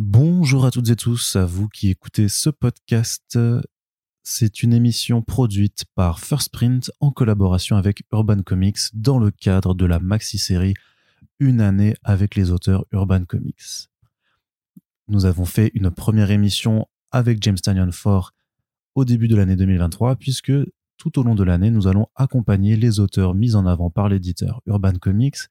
Bonjour à toutes et tous, à vous qui écoutez ce podcast. C'est une émission produite par First Print en collaboration avec Urban Comics dans le cadre de la maxi-série Une année avec les auteurs Urban Comics. Nous avons fait une première émission avec James Tanyon Ford au début de l'année 2023 puisque tout au long de l'année, nous allons accompagner les auteurs mis en avant par l'éditeur Urban Comics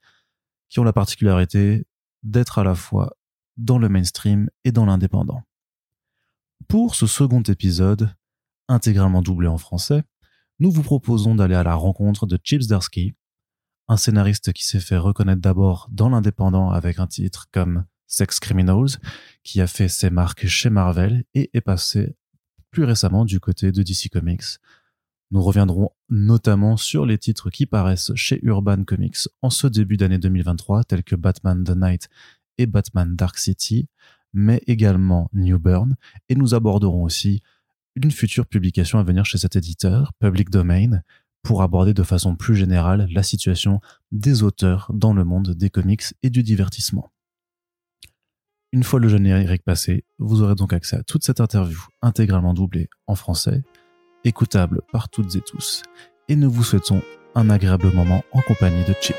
qui ont la particularité d'être à la fois dans le mainstream et dans l'indépendant. Pour ce second épisode, intégralement doublé en français, nous vous proposons d'aller à la rencontre de Chips Darsky, un scénariste qui s'est fait reconnaître d'abord dans l'indépendant avec un titre comme Sex Criminals, qui a fait ses marques chez Marvel et est passé plus récemment du côté de DC Comics. Nous reviendrons notamment sur les titres qui paraissent chez Urban Comics en ce début d'année 2023, tels que Batman The Night et Batman Dark City, mais également New Burn, et nous aborderons aussi une future publication à venir chez cet éditeur, Public Domain, pour aborder de façon plus générale la situation des auteurs dans le monde des comics et du divertissement. Une fois le générique passé, vous aurez donc accès à toute cette interview intégralement doublée en français, écoutable par toutes et tous, et nous vous souhaitons un agréable moment en compagnie de Chip.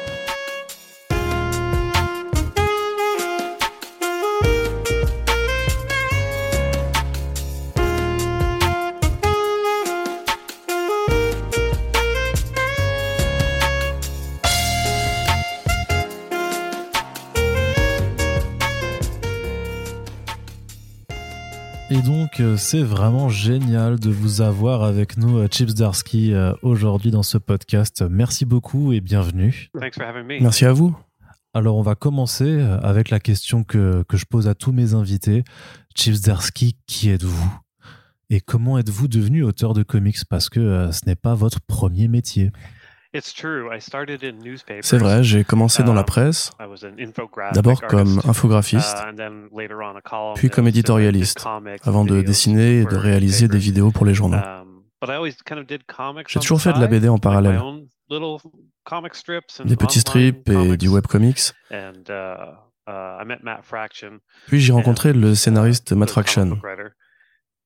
C'est vraiment génial de vous avoir avec nous, euh, Chips Darsky, euh, aujourd'hui dans ce podcast. Merci beaucoup et bienvenue. Merci à vous. Alors, on va commencer avec la question que, que je pose à tous mes invités. Chips Darsky, qui êtes-vous? Et comment êtes-vous devenu auteur de comics? Parce que ce n'est pas votre premier métier. C'est vrai, j'ai commencé dans la um, presse, d'abord comme infographiste, uh, puis comme éditorialiste, avant de dessiner et de réaliser des vidéos pour les journaux. Um, j'ai toujours fait de la BD en parallèle, des petits strips et du webcomics. Uh, uh, puis j'ai rencontré le scénariste Matt Fraction.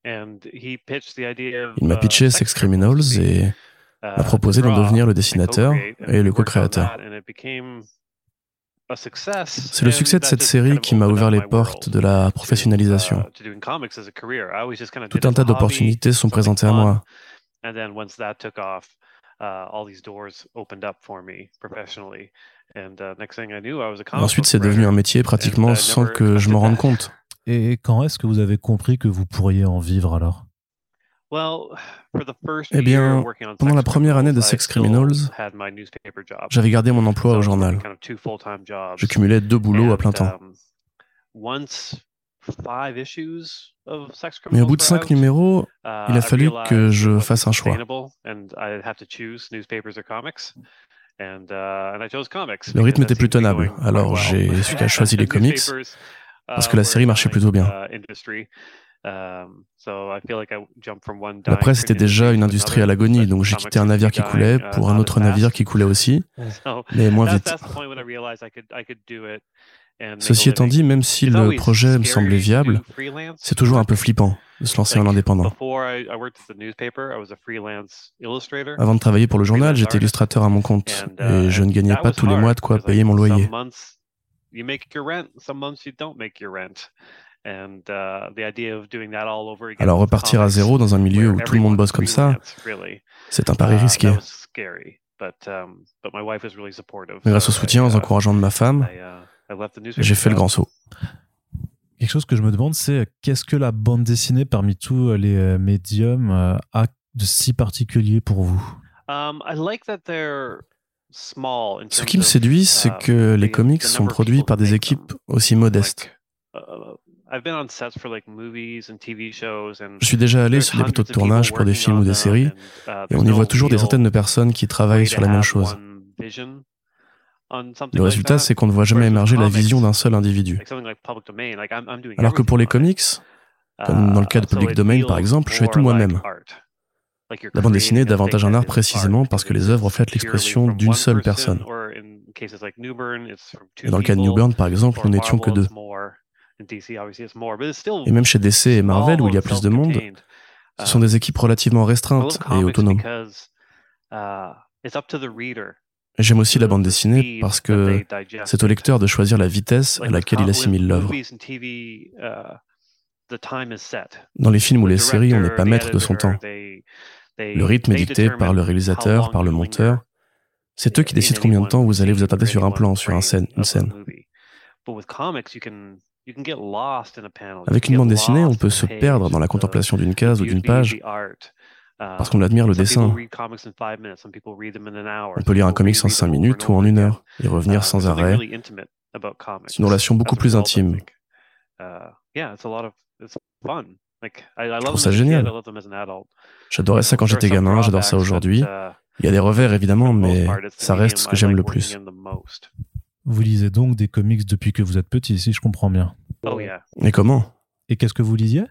Il m'a pitché Sex Criminals. et m'a proposé d'en devenir le dessinateur et le co-créateur. C'est le succès de cette série qui m'a ouvert les portes de la professionnalisation. Uh, Tout un tas d'opportunités sont présentées à moi. Ensuite, c'est devenu un métier pratiquement uh, sans que je m'en rende compte. Et quand est-ce que vous avez compris que vous pourriez en vivre alors? eh bien, pendant la première année de Sex Criminals, j'avais gardé mon emploi au journal. Je cumulais deux boulots à plein temps. Um, Mais au bout de cinq numéros, uh, il a fallu que je fasse un choix. Le rythme était plus tenable, alors j'ai choisi les comics parce que la uh, série marchait plutôt bien. Um, la presse était déjà une industrie à l'agonie, donc j'ai quitté un navire qui coulait uh, pour un autre navire qui coulait aussi, mais moins vite. Ceci étant dit, même si le projet me semblait viable, c'est toujours un peu flippant de se lancer en indépendant. Avant de travailler pour le journal, j'étais illustrateur à mon compte et uh, je ne gagnais pas tous les mois de quoi payer mon loyer. Uh, Alors repartir à zéro dans un milieu où tout le monde bosse comme ça, c'est un pari uh, risqué. Um, Mais grâce au soutien, aux encouragements de ma femme, uh, j'ai fait le grand saut. Quelque chose que je me demande, c'est qu'est-ce que la bande dessinée parmi tous les euh, médiums euh, a de si particulier pour vous? Um, Ce qui me séduit, c'est que les comics sont produits par des équipes aussi modestes. Je suis déjà allé sur des plateaux de tournage pour des films ou des séries, uh, et on y voit toujours des centaines de personnes qui travaillent sur la même chose. Le résultat, c'est qu'on ne voit jamais émerger la vision d'un seul individu. Alors que pour les comics, comme dans le cas de uh, Public Domain par exemple, je fais tout moi-même. La bande dessinée est davantage un art précisément parce que les œuvres reflètent l'expression d'une seule personne. Et dans le cas de New Burn, par exemple, nous n'étions que deux. Et même chez DC et Marvel, où il y a plus de monde, ce sont des équipes relativement restreintes et autonomes. J'aime aussi la bande dessinée parce que c'est au lecteur de choisir la vitesse à laquelle il assimile l'œuvre. Dans les films ou les séries, on n'est pas maître de son temps. Le rythme est dicté par le réalisateur, par le monteur. C'est eux qui décident combien de temps vous allez vous attarder sur un plan, sur un scène, une scène. Avec une bande dessinée, on peut se perdre dans la contemplation d'une case ou d'une page parce qu'on admire le dessin. On peut lire un comics en 5 minutes ou en une heure et revenir sans arrêt. C'est une relation beaucoup plus intime. Je trouve ça génial. J'adorais ça quand j'étais gamin, j'adore ça aujourd'hui. Il y a des revers évidemment, mais ça reste ce que j'aime le plus. Vous lisez donc des comics depuis que vous êtes petit, si je comprends bien. Oh, Et comment? Et qu'est-ce que vous lisiez?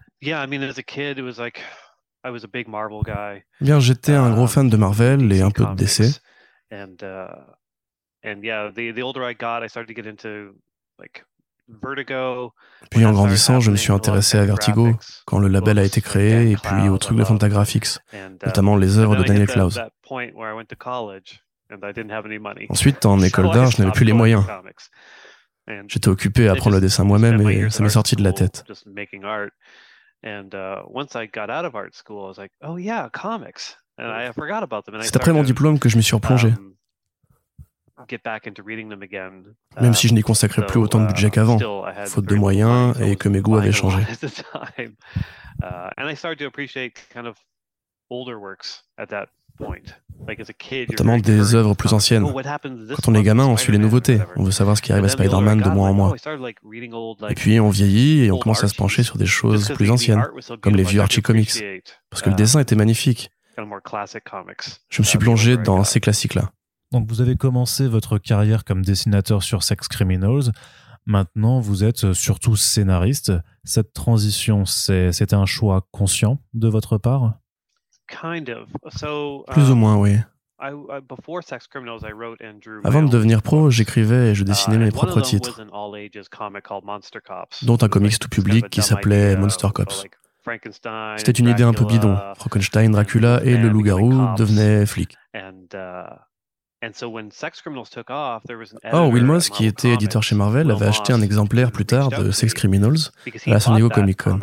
Bien, j'étais un gros fan de Marvel et un peu de DC. Puis en grandissant, je me suis intéressé à Vertigo quand le label a été créé et puis aux trucs de Fantagraphics, uh, notamment les œuvres de Daniel Klaus. Ensuite, en école d'art, je n'avais plus les moyens. J'étais occupé à apprendre le dessin moi-même et ça m'est sorti de la tête. C'est après mon diplôme que je m'y suis replongé. Um, même si je n'y consacrais plus autant de budget uh, qu'avant, faute de moyens et que mes goûts avaient changé. Notamment des œuvres plus anciennes. Oh, Quand on est gamin, on suit les nouveautés. On veut savoir ce qui arrive à Spider-Man de mois en mois. Et puis on vieillit et on commence à se pencher sur des choses plus anciennes, comme les vieux Archie Comics. Parce que le dessin était magnifique. Je me suis plongé dans ces classiques-là. Donc vous avez commencé votre carrière comme dessinateur sur Sex Criminals. Maintenant, vous êtes surtout scénariste. Cette transition, c'était un choix conscient de votre part? Plus ou moins, oui. Avant de devenir pro, j'écrivais et je dessinais mes propres titres, dont un comics tout public qui s'appelait uh, Monster Cops. C'était une idée un peu bidon. Frankenstein, Dracula et le loup-garou devenaient flics. Oh, Will Moss, qui était éditeur chez Marvel, avait acheté un exemplaire plus tard de Sex Criminals à la San Diego Comic Con.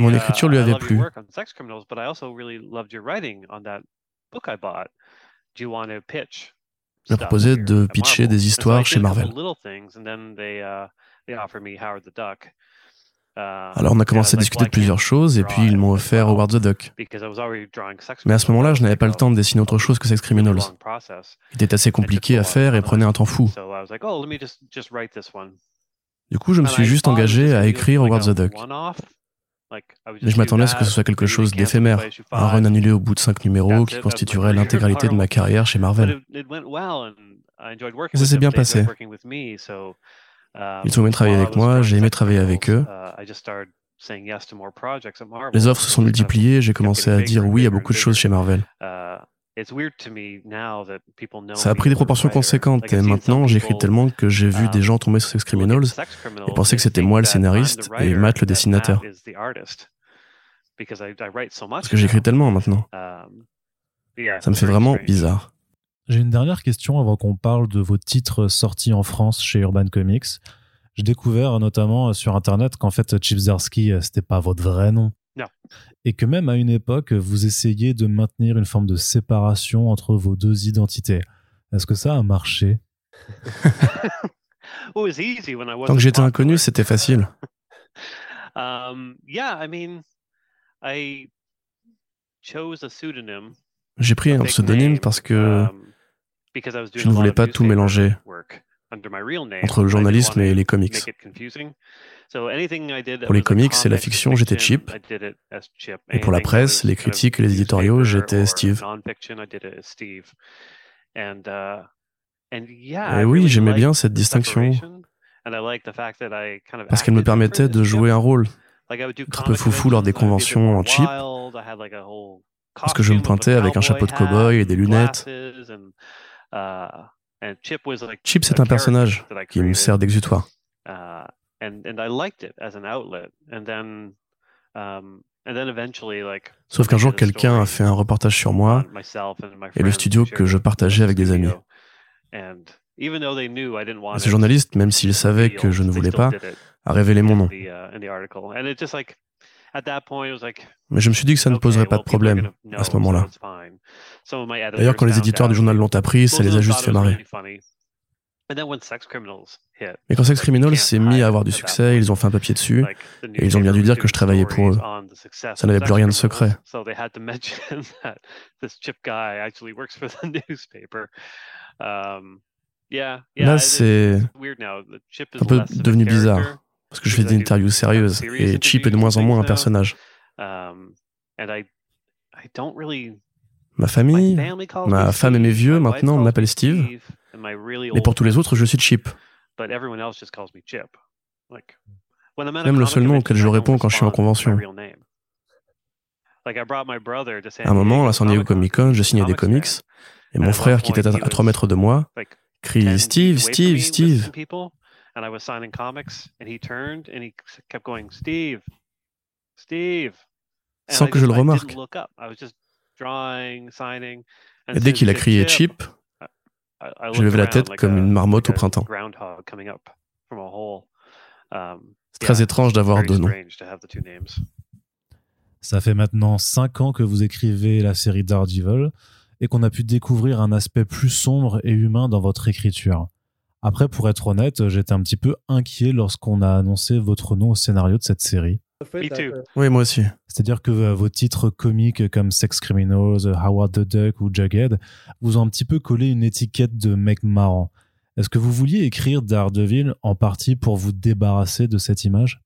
Mon écriture lui avait plu. Il m'a proposé de pitcher des histoires chez Marvel. Euh, Alors on a commencé à discuter de plusieurs choses et puis ils m'ont offert Howard the Duck. Mais à ce moment-là, je n'avais pas le temps de dessiner autre chose que Sex Criminals. Il était assez compliqué à faire et prenait un temps fou. Du coup, je me suis juste engagé à écrire Howard the Duck. Mais je m'attendais à ce que ce soit quelque chose d'éphémère, un run annulé au bout de cinq numéros qui constituerait l'intégralité de ma carrière chez Marvel. Et ça s'est bien passé. Ils ont aimé travailler avec moi, j'ai aimé travailler avec eux. Les offres se sont multipliées, j'ai commencé à dire oui à beaucoup de choses chez Marvel. Ça a pris des proportions conséquentes et maintenant j'écris tellement que j'ai vu des gens tomber sur Sex Criminals et penser que c'était moi le scénariste et Matt le dessinateur. Parce que j'écris tellement maintenant. Ça me fait vraiment bizarre. J'ai une dernière question avant qu'on parle de vos titres sortis en France chez Urban Comics. J'ai découvert notamment sur Internet qu'en fait, Chip Zarsky, euh, c'était pas votre vrai nom. Et que même à une époque, vous essayez de maintenir une forme de séparation entre vos deux identités. Est-ce que ça a marché? Tant que j'étais inconnu, c'était facile. Um, J'ai pris un pseudonyme parce que um, je ne voulais pas tout mélanger entre le journalisme et les comics. Pour les comics et la fiction, j'étais Chip. Et pour la presse, les critiques et les éditoriaux, j'étais Steve. Et oui, j'aimais bien cette distinction parce qu'elle me permettait de jouer un rôle, un peu foufou lors des conventions en Chip, parce que je me pointais avec un chapeau de cow-boy et des lunettes. Chip, c'est un personnage qui me sert d'exutoire. Sauf qu'un jour, quelqu'un a fait un reportage sur moi et le studio que je partageais avec des amis. Et ce journaliste, même s'il savait que je ne voulais pas, a révélé mon nom. Mais je me suis dit que ça ne poserait pas de problème à ce moment-là. D'ailleurs, quand les éditeurs du journal l'ont appris, ça les a juste fait marrer. Mais quand Sex Criminals s'est mis à avoir du succès, ils ont fait un papier dessus et ils ont bien dû dire que je travaillais pour eux. Ça n'avait plus rien de secret. Là, c'est un peu devenu bizarre parce que je fais des interviews sérieuses et Chip est de moins en moins un personnage. Um, ma famille, ma femme et mes vieux maintenant m'appellent Steve, mais pour tous les autres, je suis Chip. Même le seul nom auquel je réponds quand je suis en convention. À un moment, à San Diego Comic Con, je signais des comics, et mon frère, qui était à 3 mètres de moi, crie Steve, Steve, Steve. and I was signing comics, and he turned and he kept going, Steve, Steve. And Sans que je le remarque. Et dès qu'il a crié Chip, je levais la tête comme une marmotte au printemps. Um, C'est très étrange d'avoir deux noms. Ça fait maintenant 5 ans que vous écrivez la série Daredevil et qu'on a pu découvrir un aspect plus sombre et humain dans votre écriture. Après, pour être honnête, j'étais un petit peu inquiet lorsqu'on a annoncé votre nom au scénario de cette série. Oui, moi aussi. C'est-à-dire que euh, vos titres comiques comme Sex Criminals, Howard the Duck ou Jughead vous ont un petit peu collé une étiquette de mec marrant. Est-ce que vous vouliez écrire Daredevil en partie pour vous débarrasser de cette image?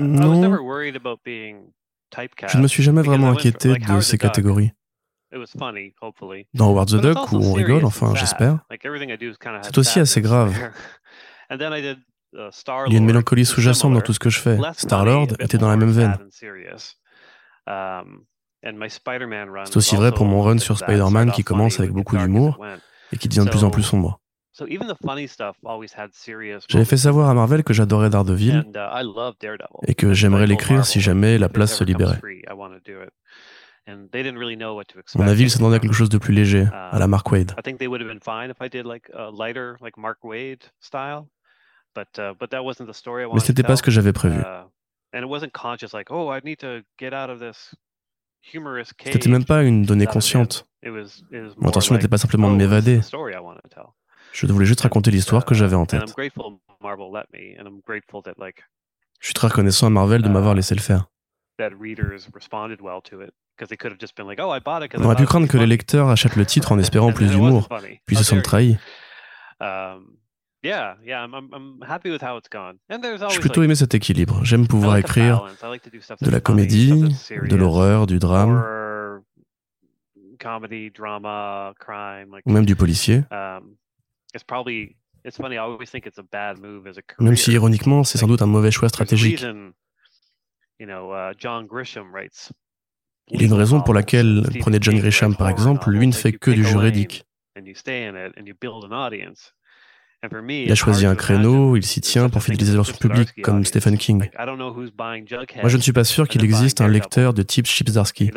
Non. Je ne me suis jamais vraiment inquiété de ces catégories. Dans Howard the Duck, où on rigole, enfin, j'espère, c'est aussi assez grave. Il y a une mélancolie sous-jacente dans tout ce que je fais. Star-Lord était dans la même veine. Um, c'est aussi vrai pour mon run sur Spider-Man qui commence avec beaucoup d'humour et qui devient de plus en plus sombre. J'avais fait savoir à Marvel que j'adorais Daredevil uh, et que j'aimerais l'écrire si jamais la place se libérait. Mon avis, ils s'attendaient à quelque chose de plus léger, à la um, Mark Wade. Mais ce n'était pas ce que j'avais prévu. Uh, oh, C'était même pas une donnée consciente. Mon intention n'était pas simplement de oh, m'évader. Je voulais juste raconter l'histoire que j'avais en tête. Je suis très reconnaissant à Marvel de m'avoir uh, laissé le faire. On aurait pu craindre que les lecteurs achètent le titre en espérant plus d'humour, puis se sentent trahis. Um, J'ai plutôt aimé cet équilibre. J'aime pouvoir écrire de la comédie, de l'horreur, du drame, ou même du policier. Um, même si ironiquement, c'est sans doute un mauvais choix stratégique. Il y a une raison pour laquelle, prenez John Grisham par exemple, lui ne fait que du juridique. Il a choisi un créneau, il s'y tient pour fidéliser son public, comme Stephen King. Moi, je ne suis pas sûr qu'il existe un lecteur de type Chipsdarsky.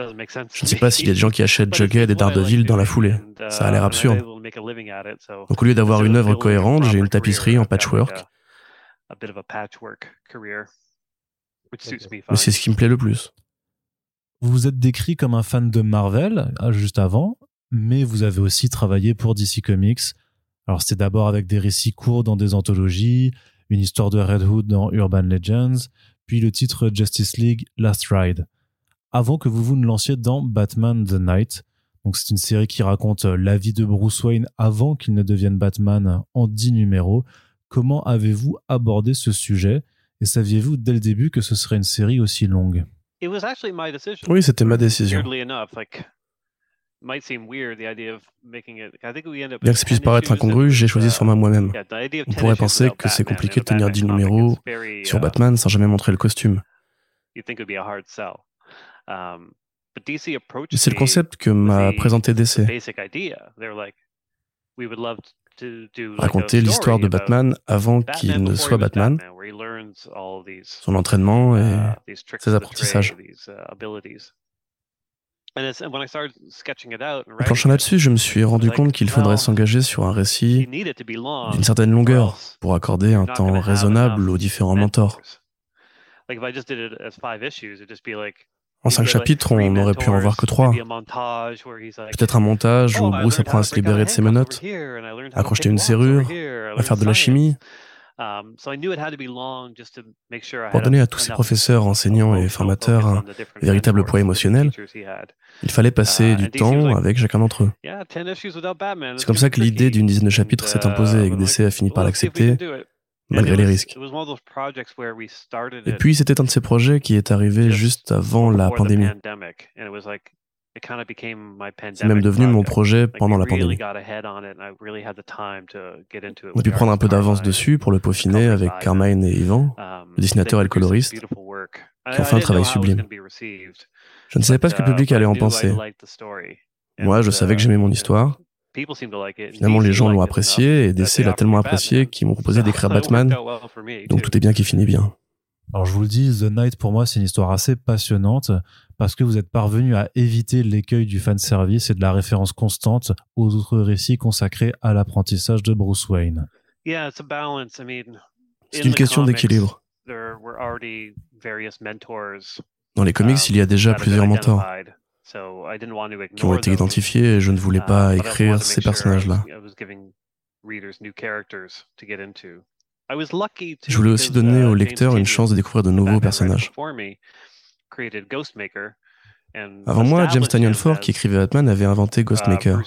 Je ne sais pas s'il y a des gens qui achètent Jughead et Daredevil dans la foulée. Ça a l'air absurde. Donc, au lieu d'avoir une œuvre cohérente, j'ai une tapisserie en patchwork. Mais c'est ce qui me plaît le plus. Vous vous êtes décrit comme un fan de Marvel euh, juste avant, mais vous avez aussi travaillé pour DC Comics. Alors c'était d'abord avec des récits courts dans des anthologies, une histoire de Red Hood dans Urban Legends, puis le titre Justice League Last Ride. Avant que vous vous ne lanciez dans Batman The Night. Donc c'est une série qui raconte euh, la vie de Bruce Wayne avant qu'il ne devienne Batman en 10 numéros. Comment avez-vous abordé ce sujet et saviez-vous dès le début que ce serait une série aussi longue? Oui, c'était ma décision. Bien que ça puisse paraître incongru, j'ai choisi ce format moi-même. On pourrait penser que c'est compliqué de tenir 10 numéros sur uh, Batman sans jamais montrer le costume. C'est le concept que m'a présenté DC. raconter l'histoire de Batman avant qu'il ne soit Batman, son entraînement et uh, ses apprentissages. En planchant là-dessus, je me suis rendu compte qu'il faudrait s'engager sur un récit d'une certaine longueur pour accorder un temps raisonnable aux différents mentors. En cinq chapitres, on n'aurait pu en voir que trois. Peut-être un montage où Bruce apprend à se libérer de ses menottes, à crocheter une serrure, à faire de la chimie. Pour donner à tous ces professeurs, enseignants et formateurs un véritable poids émotionnel, il fallait passer uh, du temps avec chacun d'entre eux. C'est comme ça que l'idée d'une dizaine de chapitres s'est imposée et que DC a fini par l'accepter, malgré les risques. Et puis c'était un de ces projets qui est arrivé juste avant la pandémie. C'est même devenu mon projet pendant la pandémie. On a pu prendre un peu d'avance dessus pour le peaufiner avec Carmine et Yvan, um, le dessinateur et le coloriste, qui ont fait un travail sublime. Je ne savais pas ce que le public allait en penser. Moi, je savais que j'aimais mon uh, histoire. Finalement, les gens l'ont apprécié et DC l'a tellement apprécié qu'ils m'ont proposé d'écrire Batman. Donc tout est bien qui finit bien. Alors je vous le dis, The Night pour moi c'est une histoire assez passionnante parce que vous êtes parvenu à éviter l'écueil du fanservice et de la référence constante aux autres récits consacrés à l'apprentissage de Bruce Wayne. C'est une question d'équilibre. Dans les comics, il y a déjà plusieurs mentors qui ont été identifiés et je ne voulais pas uh, écrire ces personnages-là. Je voulais aussi donner aux lecteurs une chance de découvrir de nouveaux personnages. Avant moi, James Tanyon Ford, qui écrivait Batman, avait inventé uh, Ghostmaker.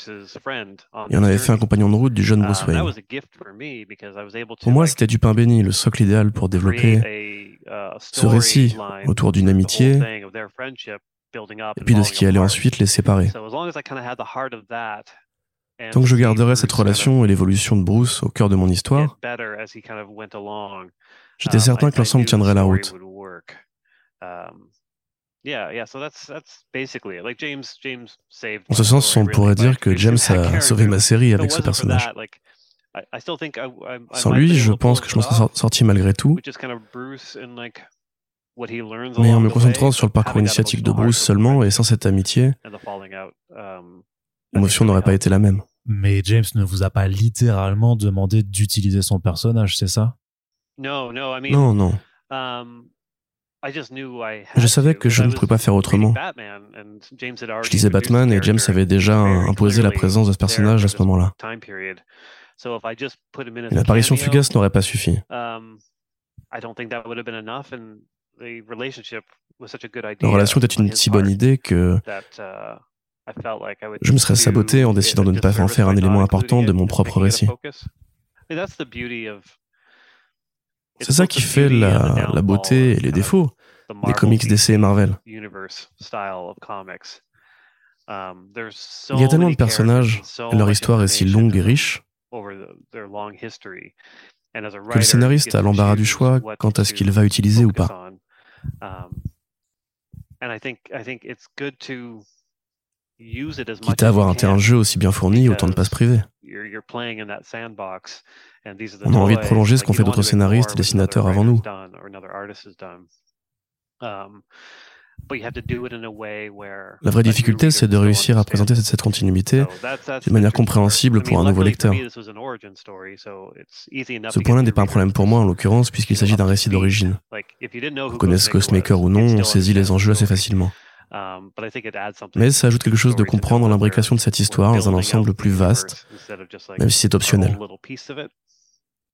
Il en avait fait un compagnon de route du jeune Bruce uh, Wayne. Pour moi, c'était du pain béni, le socle idéal pour développer ce récit autour d'une amitié et puis de ce qui allait ensuite les séparer. Tant que je garderai cette relation et l'évolution de Bruce au cœur de mon histoire, j'étais um, certain que l'ensemble tiendrait la route. En ce sens, on pourrait dire que James a sauvé ma série avec ce personnage. Sans lui, je pense que je m'en serais sorti malgré tout. Mais en me concentrant sur le parcours initiatique de Bruce seulement et sans cette amitié, um, l'émotion n'aurait pas été la même. Mais James ne vous a pas littéralement demandé d'utiliser son personnage, c'est ça? Non, non. Je savais que je ne pouvais pas faire autrement. Je lisais Batman et James avait déjà imposé la présence de ce personnage à ce moment-là. Une apparition fugace n'aurait pas suffi. Um, la relation était une si bonne idée que uh, je me serais saboté en décidant de ne pas en faire un élément important de mon propre récit. C'est ça qui fait la, beauté et les défauts des comics DC et Marvel. Il y a tellement de personnages, leur histoire est si longue et riche, que le scénariste a l'embarras du choix quant à ce qu'il va utiliser ou pas. Quitte à avoir un terrain de jeu aussi bien fourni, autant ne pas se priver. On a envie de prolonger ce qu'ont fait d'autres scénaristes et dessinateurs avant nous. Um, La vraie difficulté, c'est de réussir à présenter cette, continuité d'une manière compréhensible pour un nouveau lecteur. Ce point-là n'est pas un problème pour moi en l'occurrence, puisqu'il s'agit d'un récit d'origine. Qu'on connaisse Ghostmaker ou non, on saisit les enjeux assez facilement. Um, Mais ça ajoute quelque chose de comprendre l'imbrication de cette histoire dans un ensemble plus vaste, même si c'est optionnel.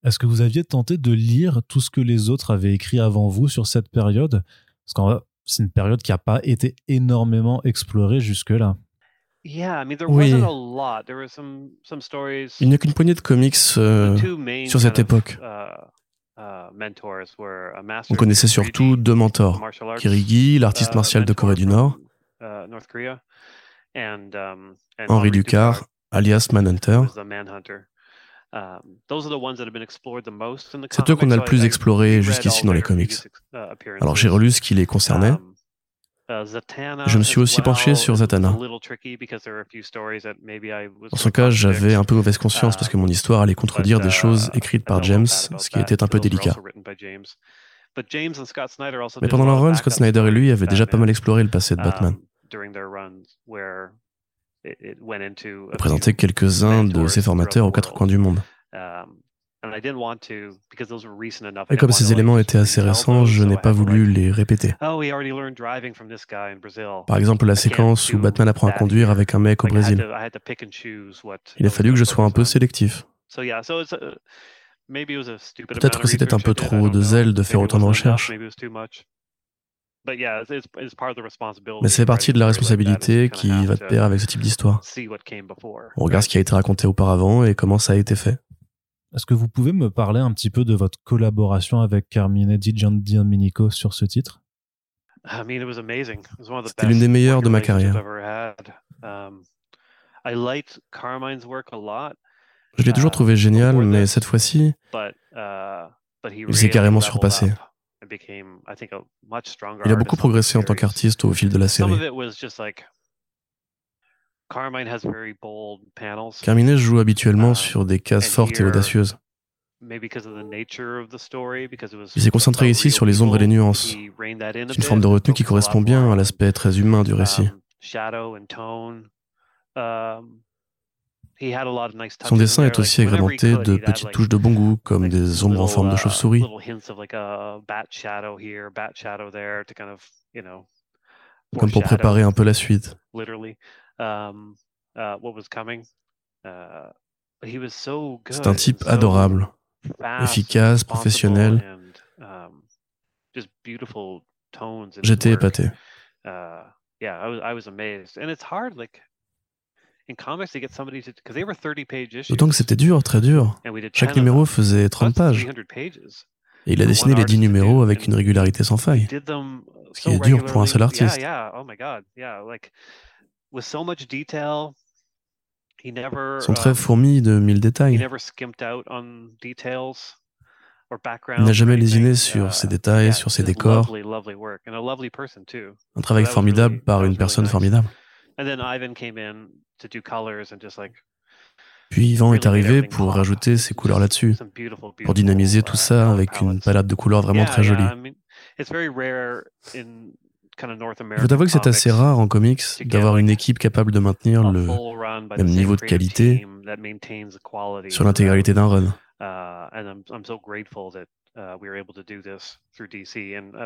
Est-ce que vous aviez tenté de lire tout ce que les autres avaient écrit avant vous sur cette période? Parce que c'est une période qui n'a pas été énormément explorée jusque-là. Oui. Il n'y a qu'une poignée de comics euh, sur cette époque. Uh, uh, On connaissait surtout deux mentors, Kirigi, l'artiste uh, martial de Corée du Nord, um, Henri Ducard, alias Manhunter. Um, C'est eux qu'on a le plus exploré jusqu'ici dans les comics. Uh, Alors j'ai relu ce qui les concernait? Um, Je me suis aussi penché sur Zatanna. Dans son cas, j'avais un peu mauvaise conscience parce que mon histoire allait contredire des choses écrites par James, ce qui était un peu délicat. Mais pendant leur run, Scott Snyder et lui avaient déjà pas mal exploré le passé de Batman. Il présenté quelques-uns de ses formateurs aux quatre coins du monde. Et comme ces éléments étaient assez récents, je n'ai pas voulu les répéter. Oh, Par exemple, la séquence où Batman apprend à conduire avec un mec au Brésil. Il a fallu que je sois un peu sélectif. Peut-être que c'était un peu trop de zèle de faire autant de recherches. Mais c'est partie de la responsabilité qui va de pair avec ce type d'histoire. On regarde ce qui a été raconté auparavant et comment ça a été fait. Est-ce que vous pouvez me parler un petit peu de votre collaboration avec Carmine Di Giandomenico sur ce titre? C'était l'une des meilleures de ma carrière. Um, Je l'ai toujours trouvé génial, mais cette fois-ci, uh, il s'est carrément surpassé. Il a beaucoup progressé en tant qu'artiste au fil de la série. Carmine joue habituellement uh, sur des cases fortes et audacieuses. Il s'est concentré ici sur les ombres et les nuances. C'est une forme de retenue qui correspond bien à l'aspect très humain du récit. Son dessin est aussi agrémenté de petites touches de bon goût, comme des ombres en forme de uh, chauve-souris. Comme pour préparer un peu la suite. Um, uh, uh, C'est un type adorable, efficace, professionnel. Um, J'étais épaté. Uh, D'autant que c'était dur, très dur. Chaque numéro faisait 30 pages. Et il a dessiné les 10 numéros avec une régularité sans faille. Ce qui est dur pour un seul artiste. Son trait fourmi de mille détails. Il n'a jamais lésiné sur uh, ses détails, sur ses décors. Un travail formidable par une personne formidable. Puis Yvan est arrivé pour rajouter ses couleurs là-dessus, pour dynamiser tout ça avec une palette de couleurs vraiment très jolie. Je vous avouer que c'est assez rare en comics d'avoir une équipe capable de maintenir le même niveau de qualité sur l'intégralité d'un run.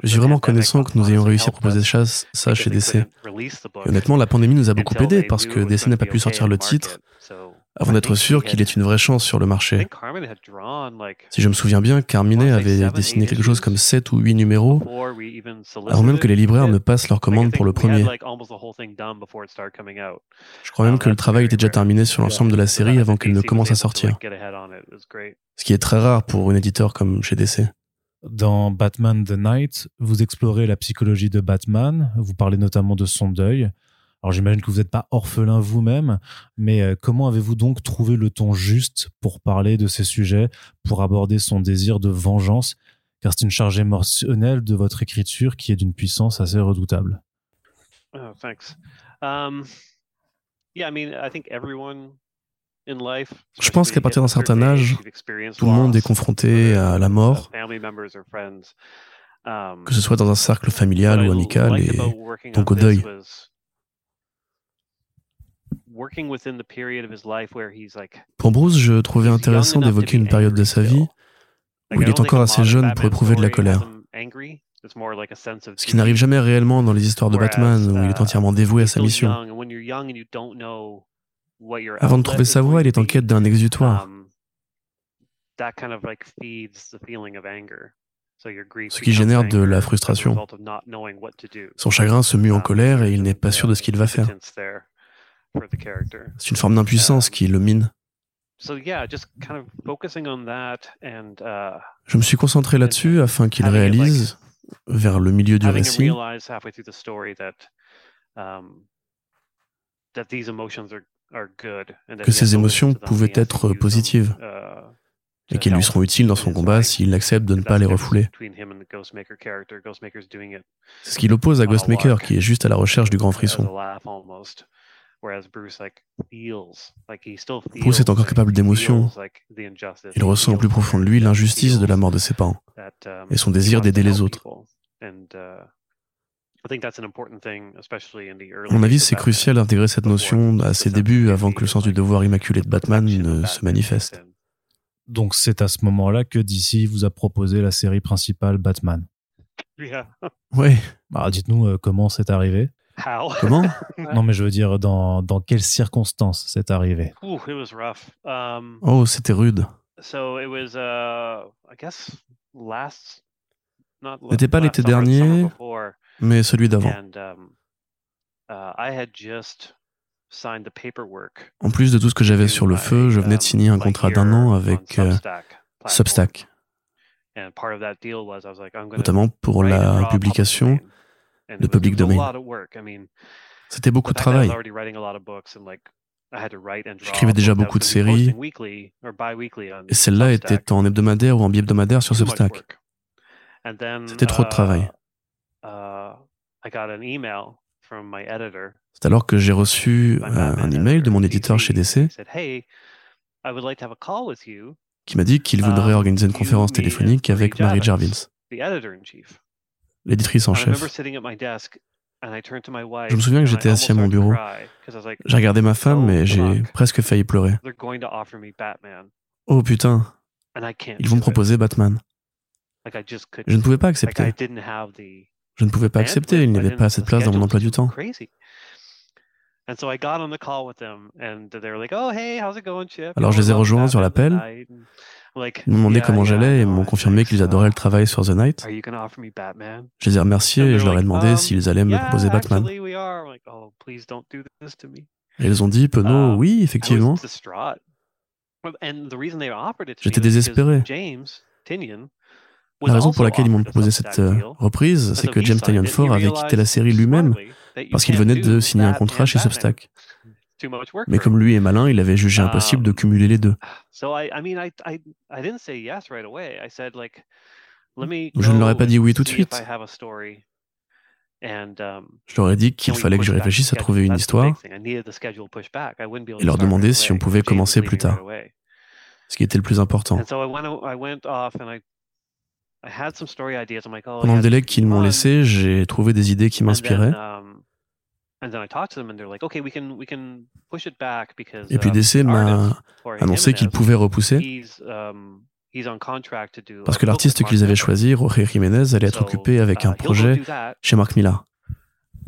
Je suis vraiment reconnaissant que nous ayons réussi à proposer ça chez DC. honnêtement, la pandémie nous a beaucoup aidé parce que DC n'a pas pu sortir le titre avant d'être sûr qu'il est une vraie chance sur le marché. Si je me souviens bien, Carmine avait dessiné quelque chose comme 7 ou 8 numéros avant même que les libraires ne passent leur commande pour le premier. Je crois même que le travail était déjà terminé sur l'ensemble de la série avant qu'elle ne commence à sortir. Ce qui est très rare pour un éditeur comme chez DC. Dans Batman The Night, vous explorez la psychologie de Batman, vous parlez notamment de son deuil. Alors j'imagine que vous n'êtes pas orphelin vous-même, mais euh, comment avez-vous donc trouvé le ton juste pour parler de ces sujets, pour aborder son désir de vengeance? Car c'est une charge émotionnelle de votre écriture qui est d'une puissance assez redoutable. Oh, thanks. Um, yeah, I mean, I think everyone in life, Je pense qu'à partir d'un certain âge, tout le monde est confronté à la mort, um, que ce soit dans un cercle familial ou amical, et donc au deuil. Pour Bruce, je trouvais intéressant d'évoquer une période de sa vie où il est encore assez jeune pour éprouver de la colère. Ce qui n'arrive jamais réellement dans les histoires de Batman où il est uh, entièrement dévoué à sa mission. Avant de trouver sa voie, il est en quête d'un exutoire. Um, ce qui génère de la frustration. Son chagrin se mue en um, colère et il n'est pas sûr de ce qu'il va faire. C'est une forme d'impuissance qui le mine. Uh, Je me suis concentré là-dessus afin qu'il réalise, vers le milieu du récit, um, que ces émotions pouvaient être positives. et qui lui seront utiles dans son combat s'il accepte de ne pas les refouler. C'est ce qui l'oppose à Ghostmaker, qui est juste à la recherche du grand frisson. Bruce est encore capable d'émotion. Il ressent au plus profond de lui l'injustice de la mort de ses parents um, et son désir d'aider les autres. Uh, à mon avis, c'est crucial d'intégrer cette notion à ses débuts avant que le sens du devoir immaculé de Batman ne se manifeste. Donc c'est à ce moment-là que DC vous a proposé la série principale Batman. Oui. Bah, dites-nous euh, comment c'est arrivé. Comment? Non, mais je veux dire, dans, dans quelles circonstances c'est arrivé? Um, Oh, c'était rude. N'était pas l'été dernier, mais celui d'avant. Um, uh, en plus de tout ce que j'avais sur le feu, je venais de um, signer un contrat d'un an avec euh, Substack, notamment pour la publication de public domain. C'était beaucoup de travail. J'écrivais déjà beaucoup de séries, et celle-là était en hebdomadaire ou en bi-hebdomadaire sur Substack. C'était trop de travail. Uh, uh, C'est alors que j'ai reçu euh, un email de mon éditeur chez DC qui m'a dit qu'il voudrait um, organiser une conférence téléphonique avec Mary Jarvis, l'éditrice en chef. Je me souviens que j'étais assis à mon bureau. J'ai regardé ma femme et j'ai presque failli pleurer. Oh putain, ils vont me proposer Batman. Je ne pouvais pas accepter. Je ne pouvais pas accepter, il n'y avait pas assez de place dans mon emploi du temps. Alors je les ai rejoints sur l'appel. Ils m'ont demandé comment j'allais et m'ont confirmé qu'ils adoraient le travail sur The Night. Je les ai remerciés et je leur ai demandé um, s'ils allaient me proposer Batman. Et ils ont dit, Penaud, um, oui, effectivement. J'étais désespéré. La raison pour laquelle ils m'ont proposé cette euh, reprise, c'est que James Tynion Ford avait quitté la série lui-même parce qu'il venait de signer un contrat chez Substack. Mais comme lui est malin, il avait jugé impossible de um, cumuler les deux. Je ne leur ai pas dit oui tout de suite. Um, je leur ai dit qu'il fallait que je réfléchisse à trouver une histoire. et leur demander si on pouvait commencer plus tard, ce qui était le plus important. Pendant le délai qu'ils m'ont laissé, j'ai trouvé des idées qui m'inspiraient. Et puis DC um, m'a annoncé qu'il pouvait repousser um, parce que l'artiste qu'ils avaient choisi, Jorge Jiménez, allait être occupé avec uh, un projet chez Mark Millar.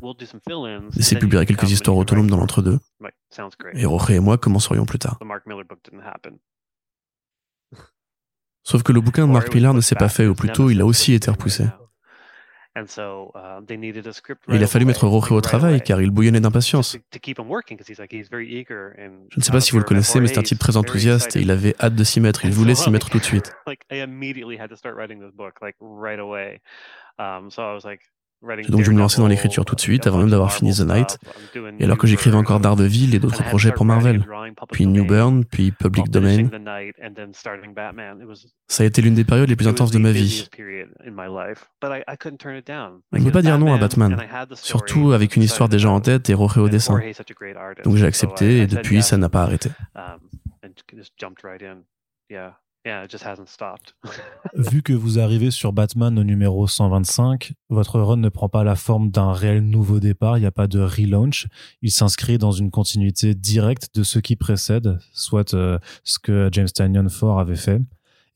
DC publierait quelques histoires autonomes dans l'entre-deux. Et Jorge et moi commencerions plus tard? Sauf que le bouquin de Mark Millar ne s'est pas fait, ou plutôt il a aussi été repoussé. Uh, il a fallu mettre Roche au travail car il bouillonnait d'impatience. Je ne sais pas si vous le connaissez, mais c'est un type très enthousiaste et il avait hâte de s'y mettre. Il voulait s'y mettre tout de suite. J'ai donc dû me lancer dans l'écriture tout de suite, avant même d'avoir fini The Night, et alors que j'écrivais encore Daredevil et d'autres projets pour Marvel, puis New Burn, puis Public Domain. Ça a été l'une des périodes les plus intenses de ma vie. Je ne peux pas dire non à Batman, surtout avec une histoire déjà en tête et Roche au dessin. Donc j'ai accepté et depuis ça n'a pas arrêté. Vu que vous arrivez sur Batman au numéro 125, votre run ne prend pas la forme d'un réel nouveau départ, il n'y a pas de relaunch, il s'inscrit dans une continuité directe de ce qui précède, soit euh, ce que James Tynion Ford avait fait.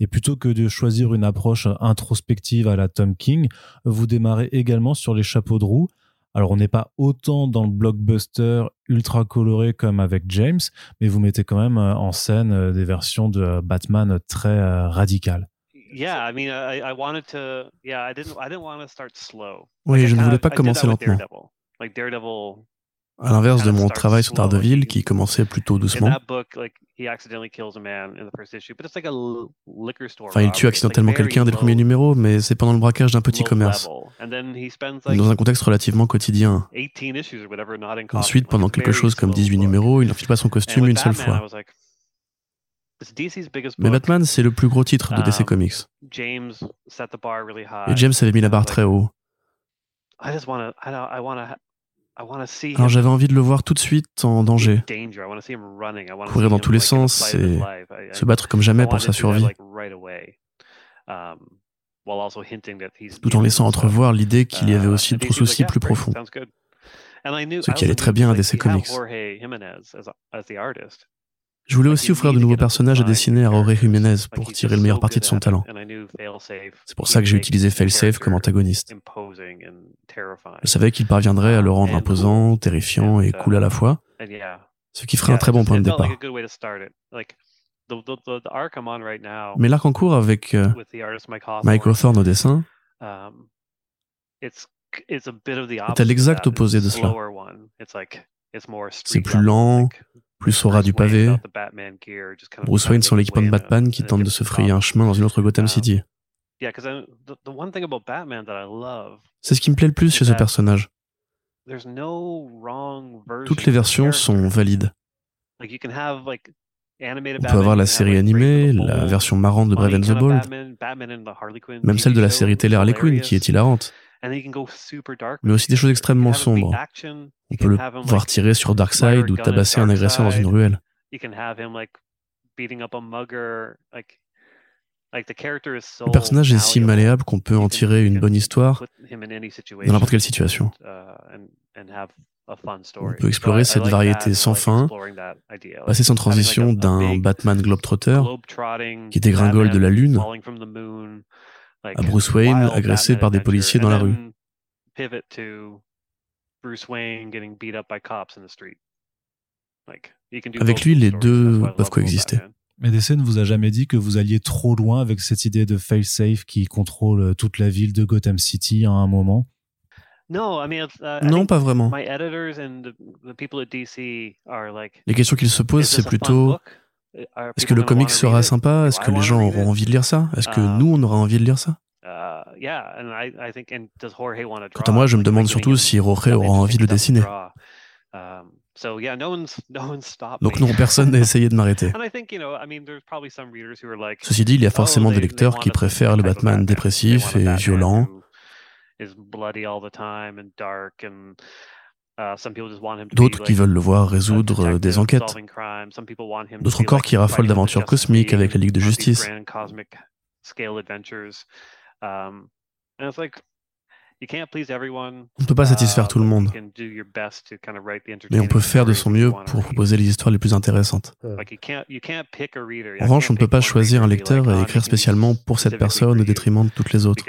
Et plutôt que de choisir une approche introspective à la Tom King, vous démarrez également sur les chapeaux de roue alors, on n'est pas autant dans le blockbuster ultra coloré comme avec James, mais vous mettez quand même euh, en scène euh, des versions de Batman très euh, radicales. Oui, je ne voulais pas commencer lentement. À l'inverse de mon travail sur Daredevil, qui commençait plutôt doucement. Enfin, il tue accidentellement quelqu'un dès le premier numéro, mais c'est pendant le braquage d'un petit commerce. Dans un contexte relativement quotidien. Ensuite, pendant quelque chose comme 18 numéros, il n'enfile pas son costume une seule fois. Mais Batman, c'est le plus gros titre de DC um, Comics. Et James avait mis la barre très haut. Alors j'avais envie de le voir tout de suite en danger, courir dans tous les sens et se battre comme jamais pour sa survie, um, tout en laissant entrevoir l'idée qu'il y avait uh, aussi d'autres soucis plus profonds. Ce qui allait très bien à DC Comics. Je voulais aussi offrir de nouveaux personnages à dessiner à Jorge Jiménez pour tirer le meilleur parti de son talent. C'est pour ça que j'ai utilisé Failsafe comme antagoniste. Je savais qu'il parviendrait à le rendre imposant, terrifiant et cool à la fois, ce qui ferait un très bon point de départ. Mais l'arc en cours avec euh, Mike Hawthorne au dessin est à l'exact opposé de cela. C'est plus lent, plus au ras du pavé. Bruce Wayne sans l'équipement de Batman qui tente de se frayer un chemin dans une autre Gotham City. C'est ce qui me plaît le plus chez ce personnage. Toutes les versions sont valides. On peut avoir la série animée, la version marrante de Brave and the Bold, même celle de la série télé Harley Quinn qui est hilarante mais aussi des choses extrêmement sombres. On peut le voir tirer sur Darkseid ou tabasser un agresseur dans une ruelle. Le personnage est si malléable qu'on peut en tirer une bonne histoire dans n'importe quelle situation. On peut explorer cette variété sans fin, passer sans transition d'un Batman globetrotter qui dégringole de la Lune à Bruce Wayne agressé par des policiers dans la rue. Avec lui, les deux peuvent coexister. Mais DC ne vous a jamais dit que vous alliez trop loin avec cette idée de fail-safe qui contrôle toute la ville de Gotham City à un moment? Uh, non, pas vraiment. Les questions qu'ils se posent, c'est plutôt est-ce que le comic sera sympa? Est-ce que les gens auront envie de lire ça? Est-ce que uh, nous, on aura envie de lire ça? uh, Quant à moi, je me demande surtout si Jorge aura envie de le dessiner. Um, Donc non, personne n'a essayé de m'arrêter. Ceci dit, il y a oh, forcément des lecteurs qui préfèrent le Batman dépressif et violent, D'autres qui veulent le voir résoudre des enquêtes. D'autres encore qui raffolent d'aventures cosmiques avec la Ligue de Justice. Um, on ne peut pas satisfaire tout le monde, mais on peut faire de son mieux pour proposer les histoires les plus intéressantes. En revanche, on ne peut pas choisir un lecteur et écrire spécialement pour cette personne au détriment de toutes les autres.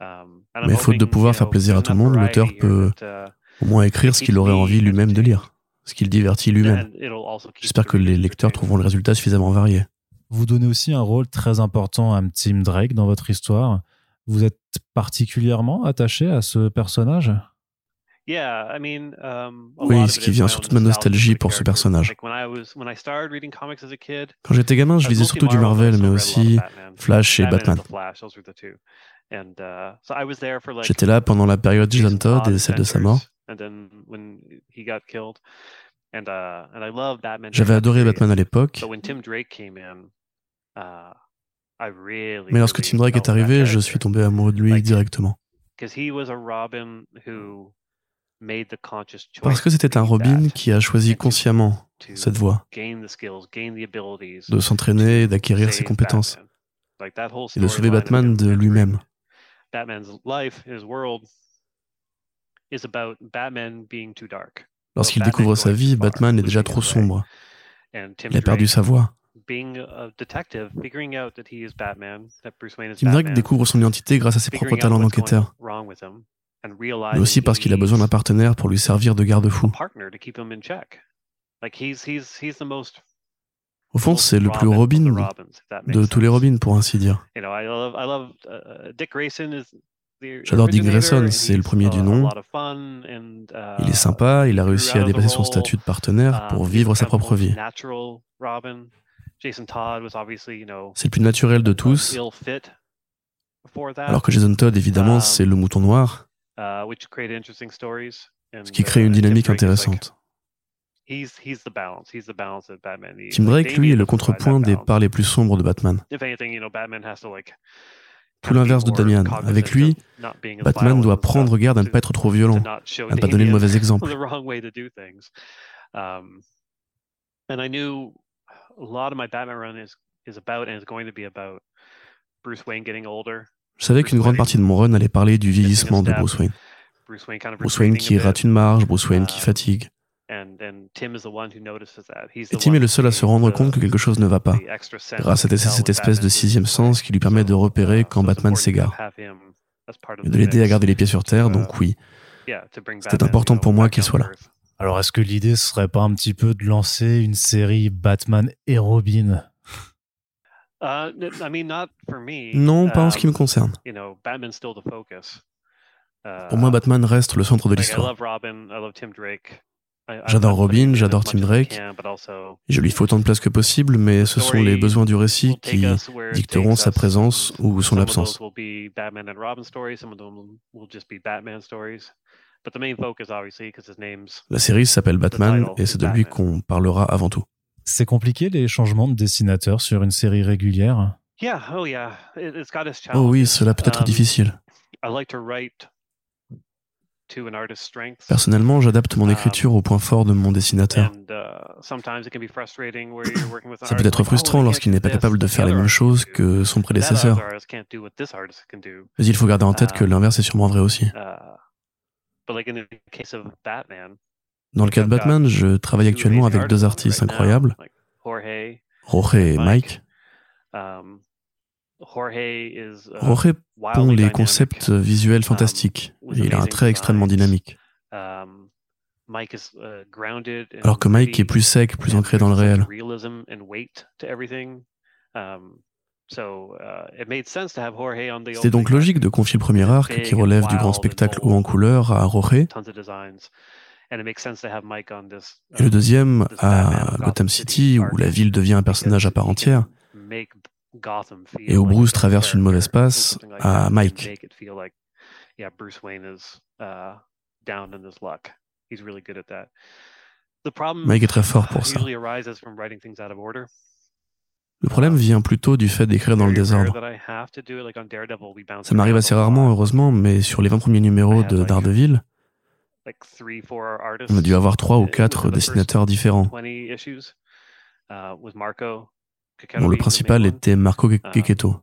Um, Mais faute de pouvoir faire plaisir à tout le monde, l'auteur peut uh, au moins écrire ce qu'il aurait envie lui-même de lire, ce qu'il divertit lui-même. J'espère que les lecteurs trouveront le résultat suffisamment varié. Vous donnez aussi un rôle très important à Tim Drake dans votre histoire. Vous êtes particulièrement attaché à ce personnage? Oui, ce qui vient surtout de ma nostalgie pour ce personnage. Quand j'étais gamin, je lisais surtout du Marvel, mais aussi Flash et Batman. Uh, J'étais là pendant la période Jason Todd et celle de sa mort. Uh, J'avais adoré Batman à l'époque. Uh, Mais lorsque Tim Drake est arrivé, je suis tombé amoureux de lui directement. Parce que c'était un Robin qui a choisi consciemment cette voie, de s'entraîner et d'acquérir ses compétences, et de sauver Batman de lui-même. Lorsqu'il découvre sa vie, Batman est déjà trop sombre. Il a perdu sa voix. Tim Drake découvre son identité grâce à ses propres talents d'enquêteur, mais aussi parce qu'il a besoin d'un partenaire pour lui servir de garde-fou. Au fond, c'est le plus Robin de tous les Robins, pour ainsi dire. Uh, J'adore Dick Grayson, c'est le premier du nom. Uh, il est sympa, il a réussi à dépasser son statut de partenaire pour um, vivre sa propre vie. C'est le plus naturel de tous. Alors que Jason Todd, évidemment, um, c'est le mouton noir, uh, ce qui crée une dynamique intéressante. Tim Drake, lui, est le contrepoint des parts les plus sombres de Batman. Tout l'inverse de Damian. Avec lui, Batman doit prendre garde à ne pas être trop violent, à ne pas donner le mauvais exemple. Je savais qu'une grande partie de mon run allait parler du vieillissement de Bruce Wayne. Bruce Wayne qui rate une marche, Bruce Wayne qui fatigue. Et Tim est le seul à se rendre compte que quelque chose ne va pas, grâce à cette espèce de sixième sens qui lui permet de repérer quand Batman s'égare. Et de l'aider à garder les pieds sur terre, donc oui, c'était important pour moi qu'il soit là. Alors est-ce que l'idée serait pas un petit peu de lancer une série Batman et Robin? uh, Non, pas en ce qui me concerne. Pour moi, Batman reste le centre de l'histoire. J'adore Robin, j'adore Tim Drake. Je lui fais autant de place que possible, mais ce sont les besoins du récit qui dicteront sa présence ou son absence. La série s'appelle Batman et c'est de lui qu'on parlera avant tout. C'est compliqué les changements de dessinateur sur une série régulière? Oh, oh oui, cela peut être um, difficile. Personnellement, j'adapte mon um, écriture au point fort de mon dessinateur. Uh, Ça peut être frustrant oh, lorsqu'il n'est pas capable de faire les mêmes choses que son prédécesseur. Mais il faut garder en tête que um, l'inverse est sûrement vrai aussi. Dans le cas de Batman, je travaille actuellement avec deux artistes incroyables, Jorge et Mike. Um, Jorge uh, pond les concepts visuels um, fantastiques. et il a un trait extrêmement dynamique. Um, uh, Alors que Mike est plus sec, plus ancré dans le réel. Um, uh, C'était donc logique de confier le premier arc, qui relève du grand spectacle haut en couleur, à Jorge, et le deuxième à Gotham City, où la ville devient un personnage à part entière et où Bruce traverse une mauvaise passe à Mike. Mike est très fort pour ça. Le problème vient plutôt du fait d'écrire dans le désordre. Ça m'arrive assez rarement, heureusement, mais sur les 20 premiers numéros de Daredevil, on a dû avoir trois ou quatre dessinateurs différents. le principal était Marco Kiketo.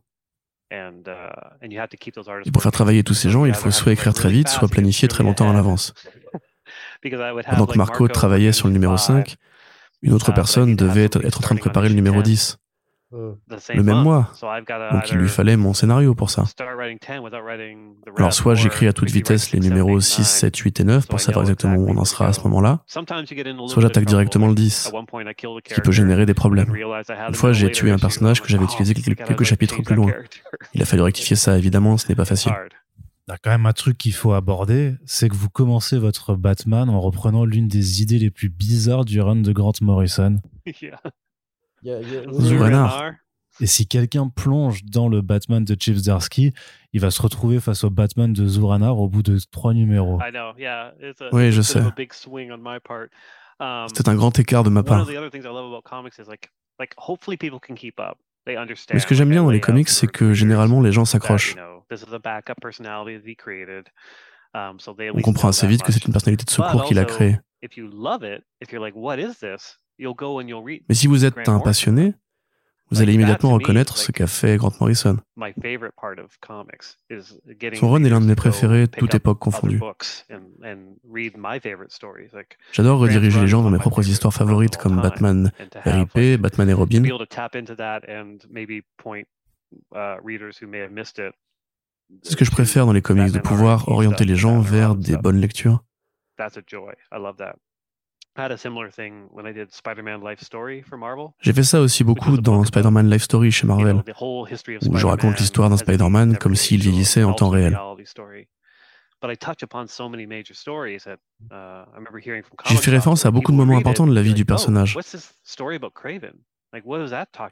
Et pour faire travailler tous ces gens, il faut soit écrire très vite, soit planifier très longtemps à l'avance. Pendant que Marco travaillait sur le numéro 5, une autre personne devait être en train de préparer le numéro 10 le même mois. Donc il lui fallait mon scénario pour ça. Alors soit j'écris à toute vitesse les numéros 6, 7, 8 et 9 pour savoir exactement où on en sera à ce moment-là, soit j'attaque directement le 10, ce qui peut générer des problèmes. Une fois j'ai tué un personnage que j'avais utilisé quelques chapitres plus loin. Il a fallu rectifier ça, évidemment, ce n'est pas facile. Il y a quand même un truc qu'il faut aborder, c'est que vous commencez votre Batman en reprenant l'une des idées les plus bizarres du run de Grant Morrison. Et si quelqu'un plonge dans le Batman de Chip Zdarsky, il va se retrouver face au Batman de Zuranar au bout de trois numéros. oui, je sais. Um, C'était un grand écart de ma part. Mais ce que j'aime bien dans les comics, c'est que généralement les gens s'accrochent. Um, On comprend assez vite que c'est une personnalité de secours qu'il a créée. Mais si vous êtes un passionné, vous allez immédiatement reconnaître ce qu'a fait Grant Morrison. Son run est l'un de mes préférés, toute époque confondue. J'adore rediriger les gens dans mes propres histoires favorites comme Batman RIP, Batman et Robin. C'est ce que je préfère dans les comics, de pouvoir orienter les gens vers des bonnes lectures. J'ai fait ça aussi beaucoup dans Spider-Man Life Story chez Marvel, où je raconte l'histoire d'un Spider-Man comme s'il vieillissait en temps réel. Uh, J'ai fait référence à beaucoup de moments importants de la vie du oh, personnage.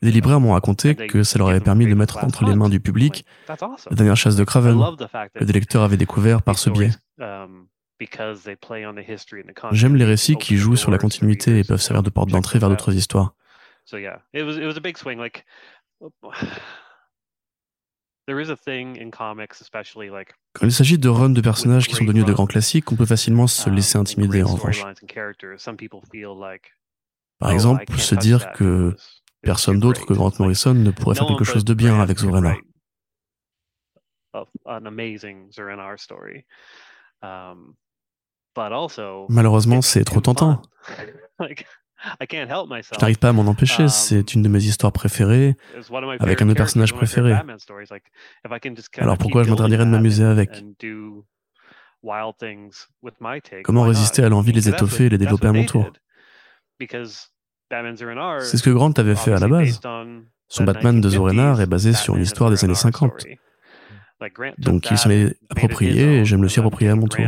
Les libraires m'ont raconté que ça leur avait permis de mettre entre les mains du public la dernière chasse de Craven, que des lecteurs avaient découvert par ce biais. J'aime les récits qui jouent sur la continuité et peuvent servir de porte d'entrée vers d'autres histoires. Quand il s'agit de runs de personnages qui sont devenus de grands classiques, on peut facilement se um, laisser intimider en revanche. Par exemple, se dire que personne d'autre que Grant Morrison ne pourrait faire quelque chose de bien avec Zorana. Um, Malheureusement, c'est trop tentant. Je n'arrive pas à m'en empêcher, um, c'est une de mes histoires préférées, avec un de mes personnages préférés. Alors pourquoi je m'interdirais de m'amuser avec? Comment résister à l'envie de les étoffer et les développer à mon tour? C'est ce que Grant avait fait à la base. Son Batman de Zorenar est basé sur une histoire des années 50. Donc il s'en est approprié et je me le suis approprié à mon tour.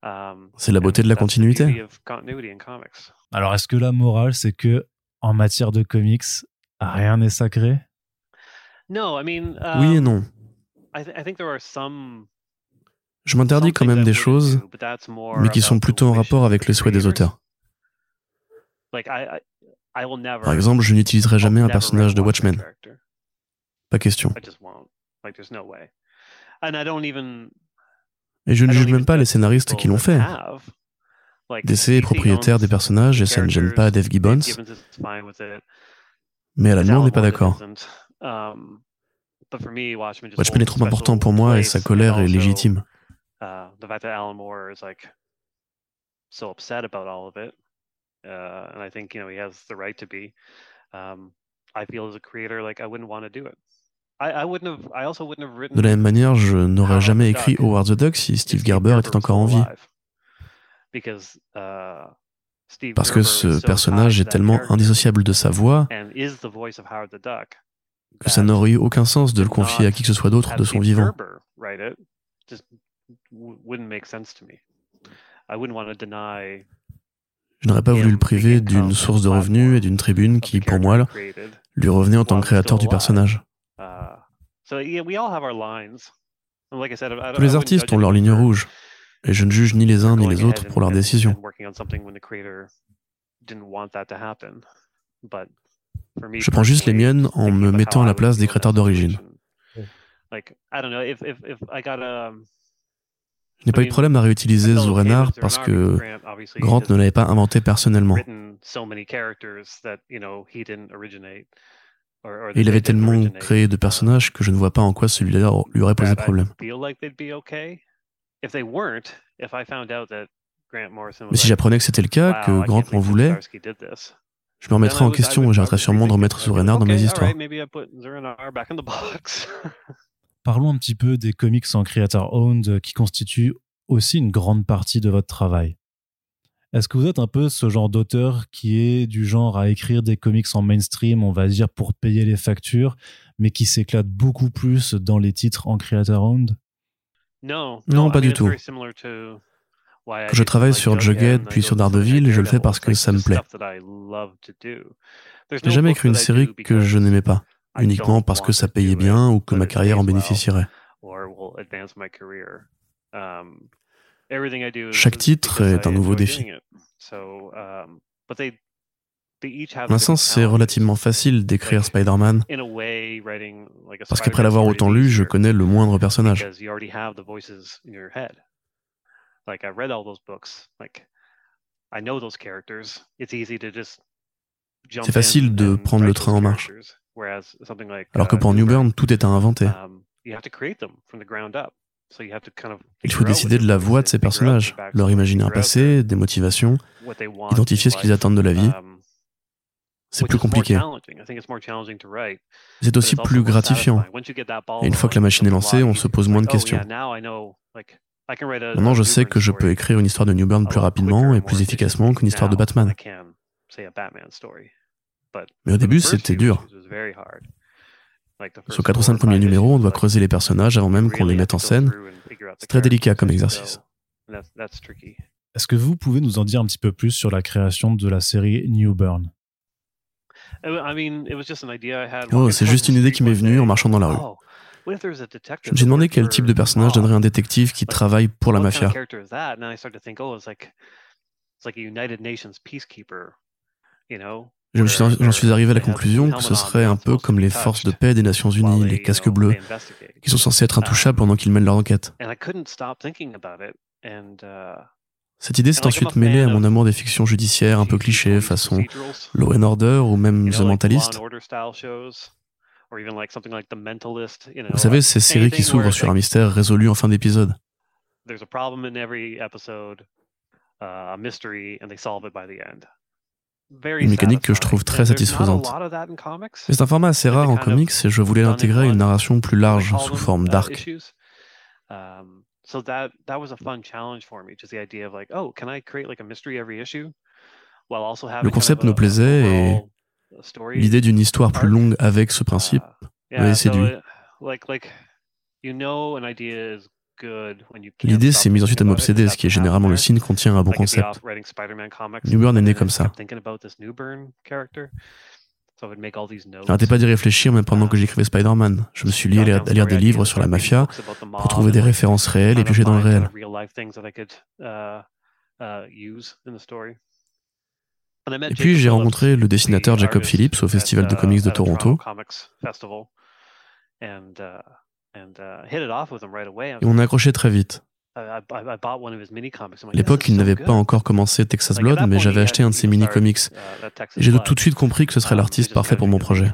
Um, c'est la beauté de la continuité. Alors, est-ce que la morale, c'est que en matière de comics, rien n'est sacré? Oui et non. Je m'interdis quand même des choses, mais qui sont plutôt en rapport avec les souhaits des auteurs. Par exemple, je n'utiliserai jamais un personnage de Watchmen. Pas question. Et je ne juge même pas les scénaristes qui l'ont fait. DC est propriétaire des personnages et ça ne gêne pas Dave Gibbons. Mais Alan Moore n'est pas d'accord. Um, Watchmen est trop important pour moi et sa colère est légitime. De la même manière, je n'aurais jamais écrit Howard the Duck si Steve Gerber était encore en vie. Uh, Parce que ce personnage est tellement indissociable de sa voix que ça n'aurait eu aucun sens de le confier à qui que ce soit d'autre de son vivant. Je n'aurais pas voulu le priver d'une source de revenus et d'une tribune qui, pour moi, lui revenait en tant que créateur du personnage. Tous les artistes ont leur ligne rouge, et je ne juge ni les uns ni les autres pour leurs décisions. Je prends juste les miennes en me mettant à la place des créateurs d'origine. Je n'ai pas eu de problème à réutiliser Zorenar parce que Grant ne l'avait pas inventé personnellement il avait tellement créé de personnages que je ne vois pas en quoi celui-là lui aurait posé problème. Mais si j'apprenais que c'était le cas, que Grant m'en voulait, je me remettrais en question et j'arrêterais sûrement de remettre Zorenar dans mes histoires. Parlons un petit peu des comics en creator owned qui constituent aussi une grande partie de votre travail. Est-ce que vous êtes un peu ce genre d'auteur qui est du genre à écrire des comics en mainstream, on va dire, pour payer les factures, mais qui s'éclate beaucoup plus dans les titres en creator owned? Non, non, pas du tout. Quand je travaille sur Jughead puis sur Daredevil, je le fais parce que ça me plaît. Je n'ai jamais écrit une série que je n'aimais pas, uniquement parce que ça payait bien ou que ma carrière en bénéficierait. Chaque titre est un nouveau défi. Um, Maintenant, c'est relativement facile d'écrire Spider-Man parce qu'après l'avoir autant lu, je connais le moindre personnage. C'est facile de prendre le train en marche. Alors que pour uh, New Burn, tout est à inventer. Il faut décider de la voix de ces personnages, leur imaginer un passé, des motivations, identifier ce qu'ils attendent de la vie. Um, c'est plus compliqué. C'est aussi plus gratifiant. Et une fois que la machine est lancée, on se pose moins de questions. Maintenant, je sais que je peux écrire une histoire de Newburn plus rapidement et plus efficacement qu'une histoire de Batman. Mais au début, c'était dur. Sur 4 ou 5 premiers numéros, on doit creuser les personnages avant même qu'on les mette en scène. C'est très délicat comme exercice. Est-ce que vous pouvez nous en dire un petit peu plus sur la création de la série New Burn? Oh, c'est juste une idée qui m'est venue en marchant dans la rue. Me suis demandé quel type de personnage donnerait un détective qui travaille pour la mafia. J'en suis, suis arrivé à la conclusion que ce serait un peu comme les forces de paix des Nations Unies, les casques bleus, qui sont censés être intouchables pendant qu'ils mènent leur enquête. Cette idée s'est ensuite mêlée à mon amour des fictions judiciaires un peu clichés, façon Law and Order ou même The Mentalist. Vous savez, ces séries qui s'ouvrent sur un mystère résolu en fin d'épisode. Une mécanique que je trouve très satisfaisante. C'est un format assez rare en comics et je voulais l'intégrer à une narration plus large sous forme d'arc. So that that was a fun challenge for me, just the idea of like, oh, can I create like a mystery every issue, while also having Le concept me plaisait et l'idée d'une histoire plus longue avec ce principe uh, m'avait séduit. L'idée s'est mise ensuite à m'obséder, ce qui est généralement le signe qu'on tient un bon concept. New Burn est né comme ça. J'arrêtais pas d'y réfléchir même pendant que j'écrivais Spider-Man. Je me suis lié à lire des livres sur la mafia pour trouver des références réelles et piocher dans le réel. Et puis j'ai rencontré le dessinateur Jacob Phillips au Festival de comics de Toronto. Et on a accroché très vite. À l'époque, il n'avait pas encore commencé Texas Blood, mais j'avais acheté un de ses mini-comics. Uh, et j'ai tout de suite compris que ce serait um, l'artiste parfait pour mon projet.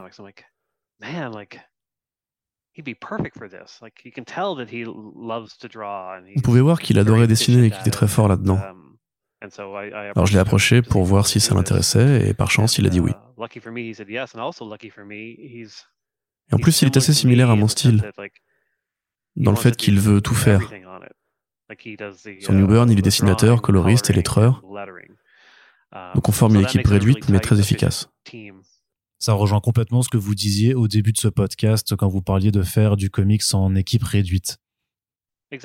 Vous pouvez voir qu'il adorait dessiner et qu'il était très fort là-dedans. Um, Alors je l'ai approché pour voir si ça l'intéressait et par chance il a dit oui. Uh, et en plus il est assez similaire à mon style, dans le fait qu'il veut tout faire. Sur New Burn, il est uh, dessinateur, coloriste et lettreur. Um, Donc on forme une équipe réduite mais très efficace. Ça rejoint complètement ce que vous disiez au début de ce podcast quand vous parliez de faire du comics en équipe réduite. Uh,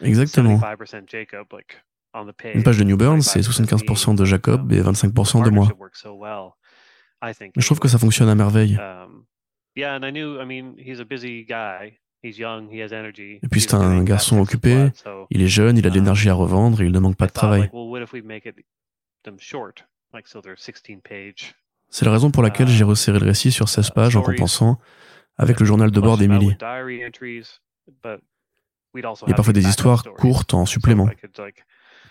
Exactement. Une page de New Burn, c'est 75% de Jacob et 25% de moi. Je trouve que ça fonctionne à merveille. Um, et puis c'est un garçon occupé, il est jeune, il a de l'énergie à revendre et il ne manque pas de travail. C'est la raison pour laquelle j'ai resserré le récit sur 16 pages en compensant avec le journal de bord d'Emily. Il y a parfois des histoires courtes en supplément,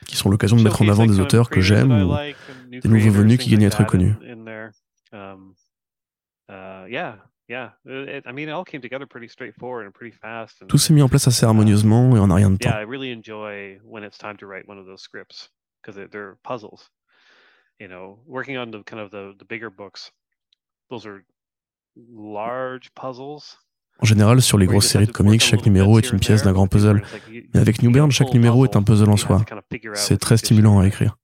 qui sont l'occasion de mettre en avant des auteurs que j'aime ou des nouveaux venus qui gagnent à être connus. Tout s'est mis en place assez harmonieusement et en a rien de temps. En général, sur les grosses séries de comics, chaque numéro est une pièce d'un grand puzzle. Mais avec New Burn, chaque numéro est un puzzle en soi. C'est très stimulant à écrire.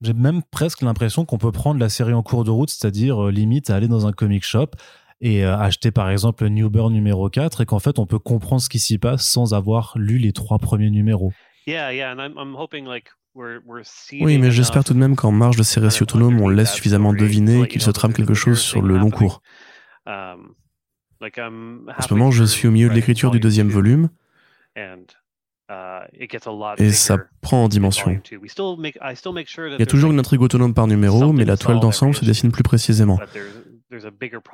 J'ai même presque l'impression qu'on peut prendre la série en cours de route, c'est-à-dire euh, limite à aller dans un comic shop et euh, acheter par exemple New Burn numéro 4 et qu'en fait on peut comprendre ce qui s'y passe sans avoir lu les trois premiers numéros. Oui, mais j'espère tout de même qu'en marge de ces récits autonomes, on laisse suffisamment deviner qu'il se trame quelque chose sur le long cours. Um, en ce moment, je suis au milieu de l'écriture du deuxième volume et ça prend en dimension. Il y a toujours une intrigue autonome par numéro, mais la toile d'ensemble se dessine plus précisément.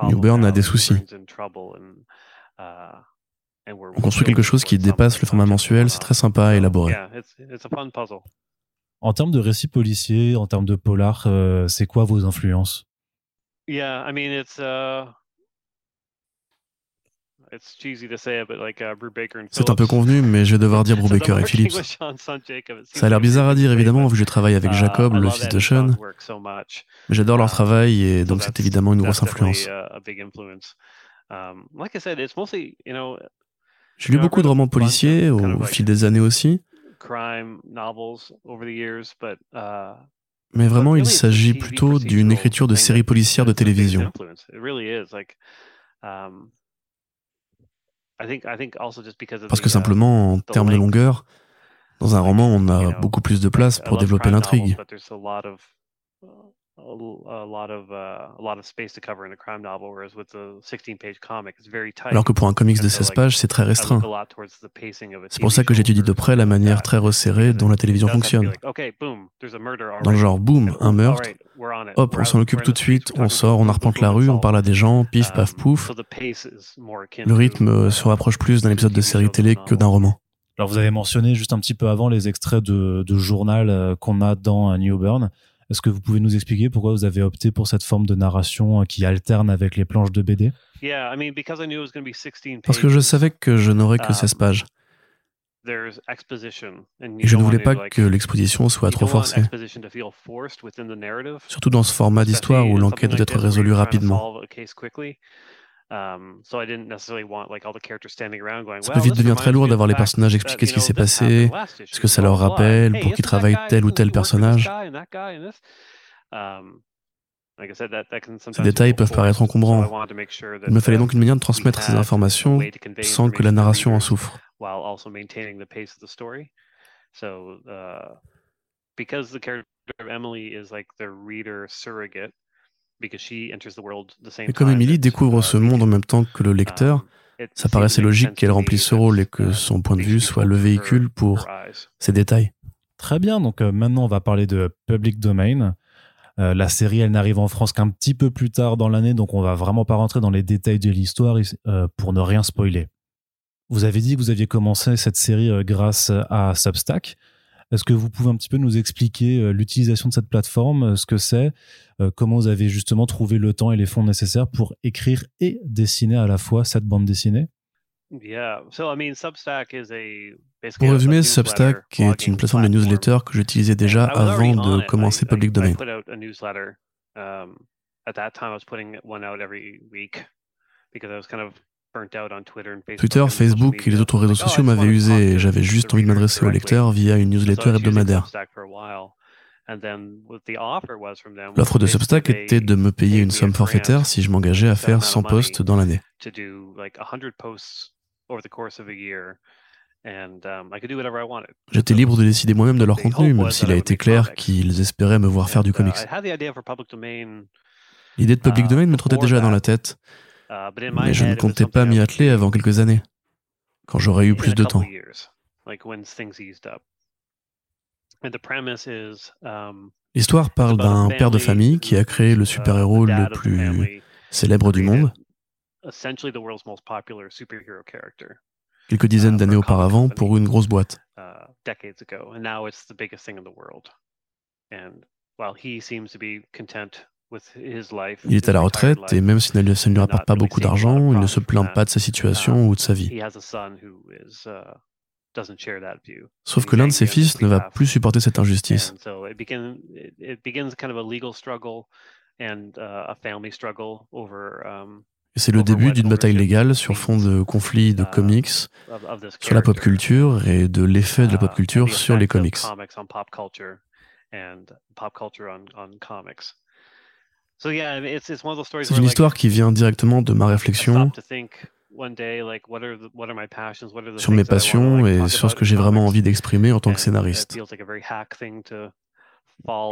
New Burn a des soucis. On construit quelque chose qui dépasse le format mensuel, c'est très sympa à élaborer. En termes de récits policiers, en termes de polar, euh, c'est quoi vos influences? Uh, C'est un peu convenu, mais je vais devoir dire Brubaker et Phillips. Ça a l'air bizarre à dire, évidemment, vu que je travaille avec uh, Jacob, le fils de Sean. Mais j'adore leur uh, travail et donc c'est évidemment une grosse influence. Um, J'ai lu beaucoup de romans policiers au fil des années aussi. Mais vraiment, il s'agit plutôt d'une écriture de séries policières de télévision. Parce que simplement, en termes de longueur, dans un roman, on a beaucoup plus de place pour développer l'intrigue. Alors que pour un comics de 16 pages, c'est très restreint. C'est pour ça que j'étudie de près la manière très resserrée dont la télévision fonctionne. Dans le genre, boum, un meurtre, hop, on s'en occupe tout de suite, on sort, on arpente la rue, on parle à des gens, pif, paf, pouf. Le rythme se rapproche plus d'un épisode de série télé que d'un roman. Alors vous avez mentionné juste un petit peu avant les extraits de, journal euh, qu'on a dans New Burn. Est-ce que vous pouvez nous expliquer pourquoi vous avez opté pour cette forme de narration euh, qui alterne avec les planches de BD Parce que je savais que je n'aurais que 16 um, pages. Et je ne voulais pas que l'exposition soit trop forcée. Surtout dans ce format d'histoire où l'enquête doit être résolue rapidement. Ça peut vite devenir très lourd d'avoir les personnages expliquer ce qui s'est passé, ce que ça leur rappelle, pour qui travaille tel ou tel personnage. Ces détails peuvent paraître encombrants. Il me fallait donc une manière de transmettre ces informations sans que la narration en souffre. because the character of Emily is like the reader surrogate, et comme Emily découvre ce monde en même temps que le lecteur, um, ça paraissait logique qu'elle remplisse ce rôle et que son point de vue soit le véhicule pour ces détails. Très bien, donc euh, maintenant on va parler de Public Domain. Euh, la série, elle n'arrive en France qu'un petit peu plus tard dans l'année, donc on va vraiment pas rentrer dans les détails de l'histoire euh, pour ne rien spoiler. Vous avez dit que vous aviez commencé cette série grâce à Substack. Est-ce que vous pouvez un petit peu nous expliquer euh, l'utilisation de cette plateforme, euh, ce que c'est, euh, comment vous avez justement trouvé le temps et les fonds nécessaires pour écrire et dessiner à la fois cette bande dessinée? Pour résumer, Substack est une plateforme de newsletter que j'utilisais déjà avant de commencer Public Domain. Twitter, Facebook et les autres réseaux sociaux m'avaient usé et j'avais juste envie de m'adresser aux lecteurs via une newsletter hebdomadaire. L'offre de Substack était de me payer une somme forfaitaire si je m'engageais à faire 100 posts dans l'année. J'étais libre de décider moi-même de leur contenu, même s'il a été clair qu'ils espéraient me voir faire du comics. L'idée de Public Domain me trottait déjà dans la tête, Uh, Mais je ne comptais pas m'y atteler avant quelques années, quand j'aurais eu plus de temps. Um, L'histoire parle d'un père de famille qui a créé le uh, super-héros le plus célèbre du monde. Quelques dizaines uh, d'années auparavant pour une grosse boîte. Il est à la retraite et même si ça ne lui rapporte pas beaucoup d'argent, il ne se plaint pas de sa situation ou de sa vie. Sauf que l'un de ses fils ne va plus supporter cette injustice. Et c'est le début d'une bataille légale sur fond de conflits de comics, sur la pop culture et de l'effet de la pop culture sur les comics. C'est une histoire qui vient directement de ma réflexion sur mes passions et sur ce que j'ai vraiment envie d'exprimer en tant que scénariste.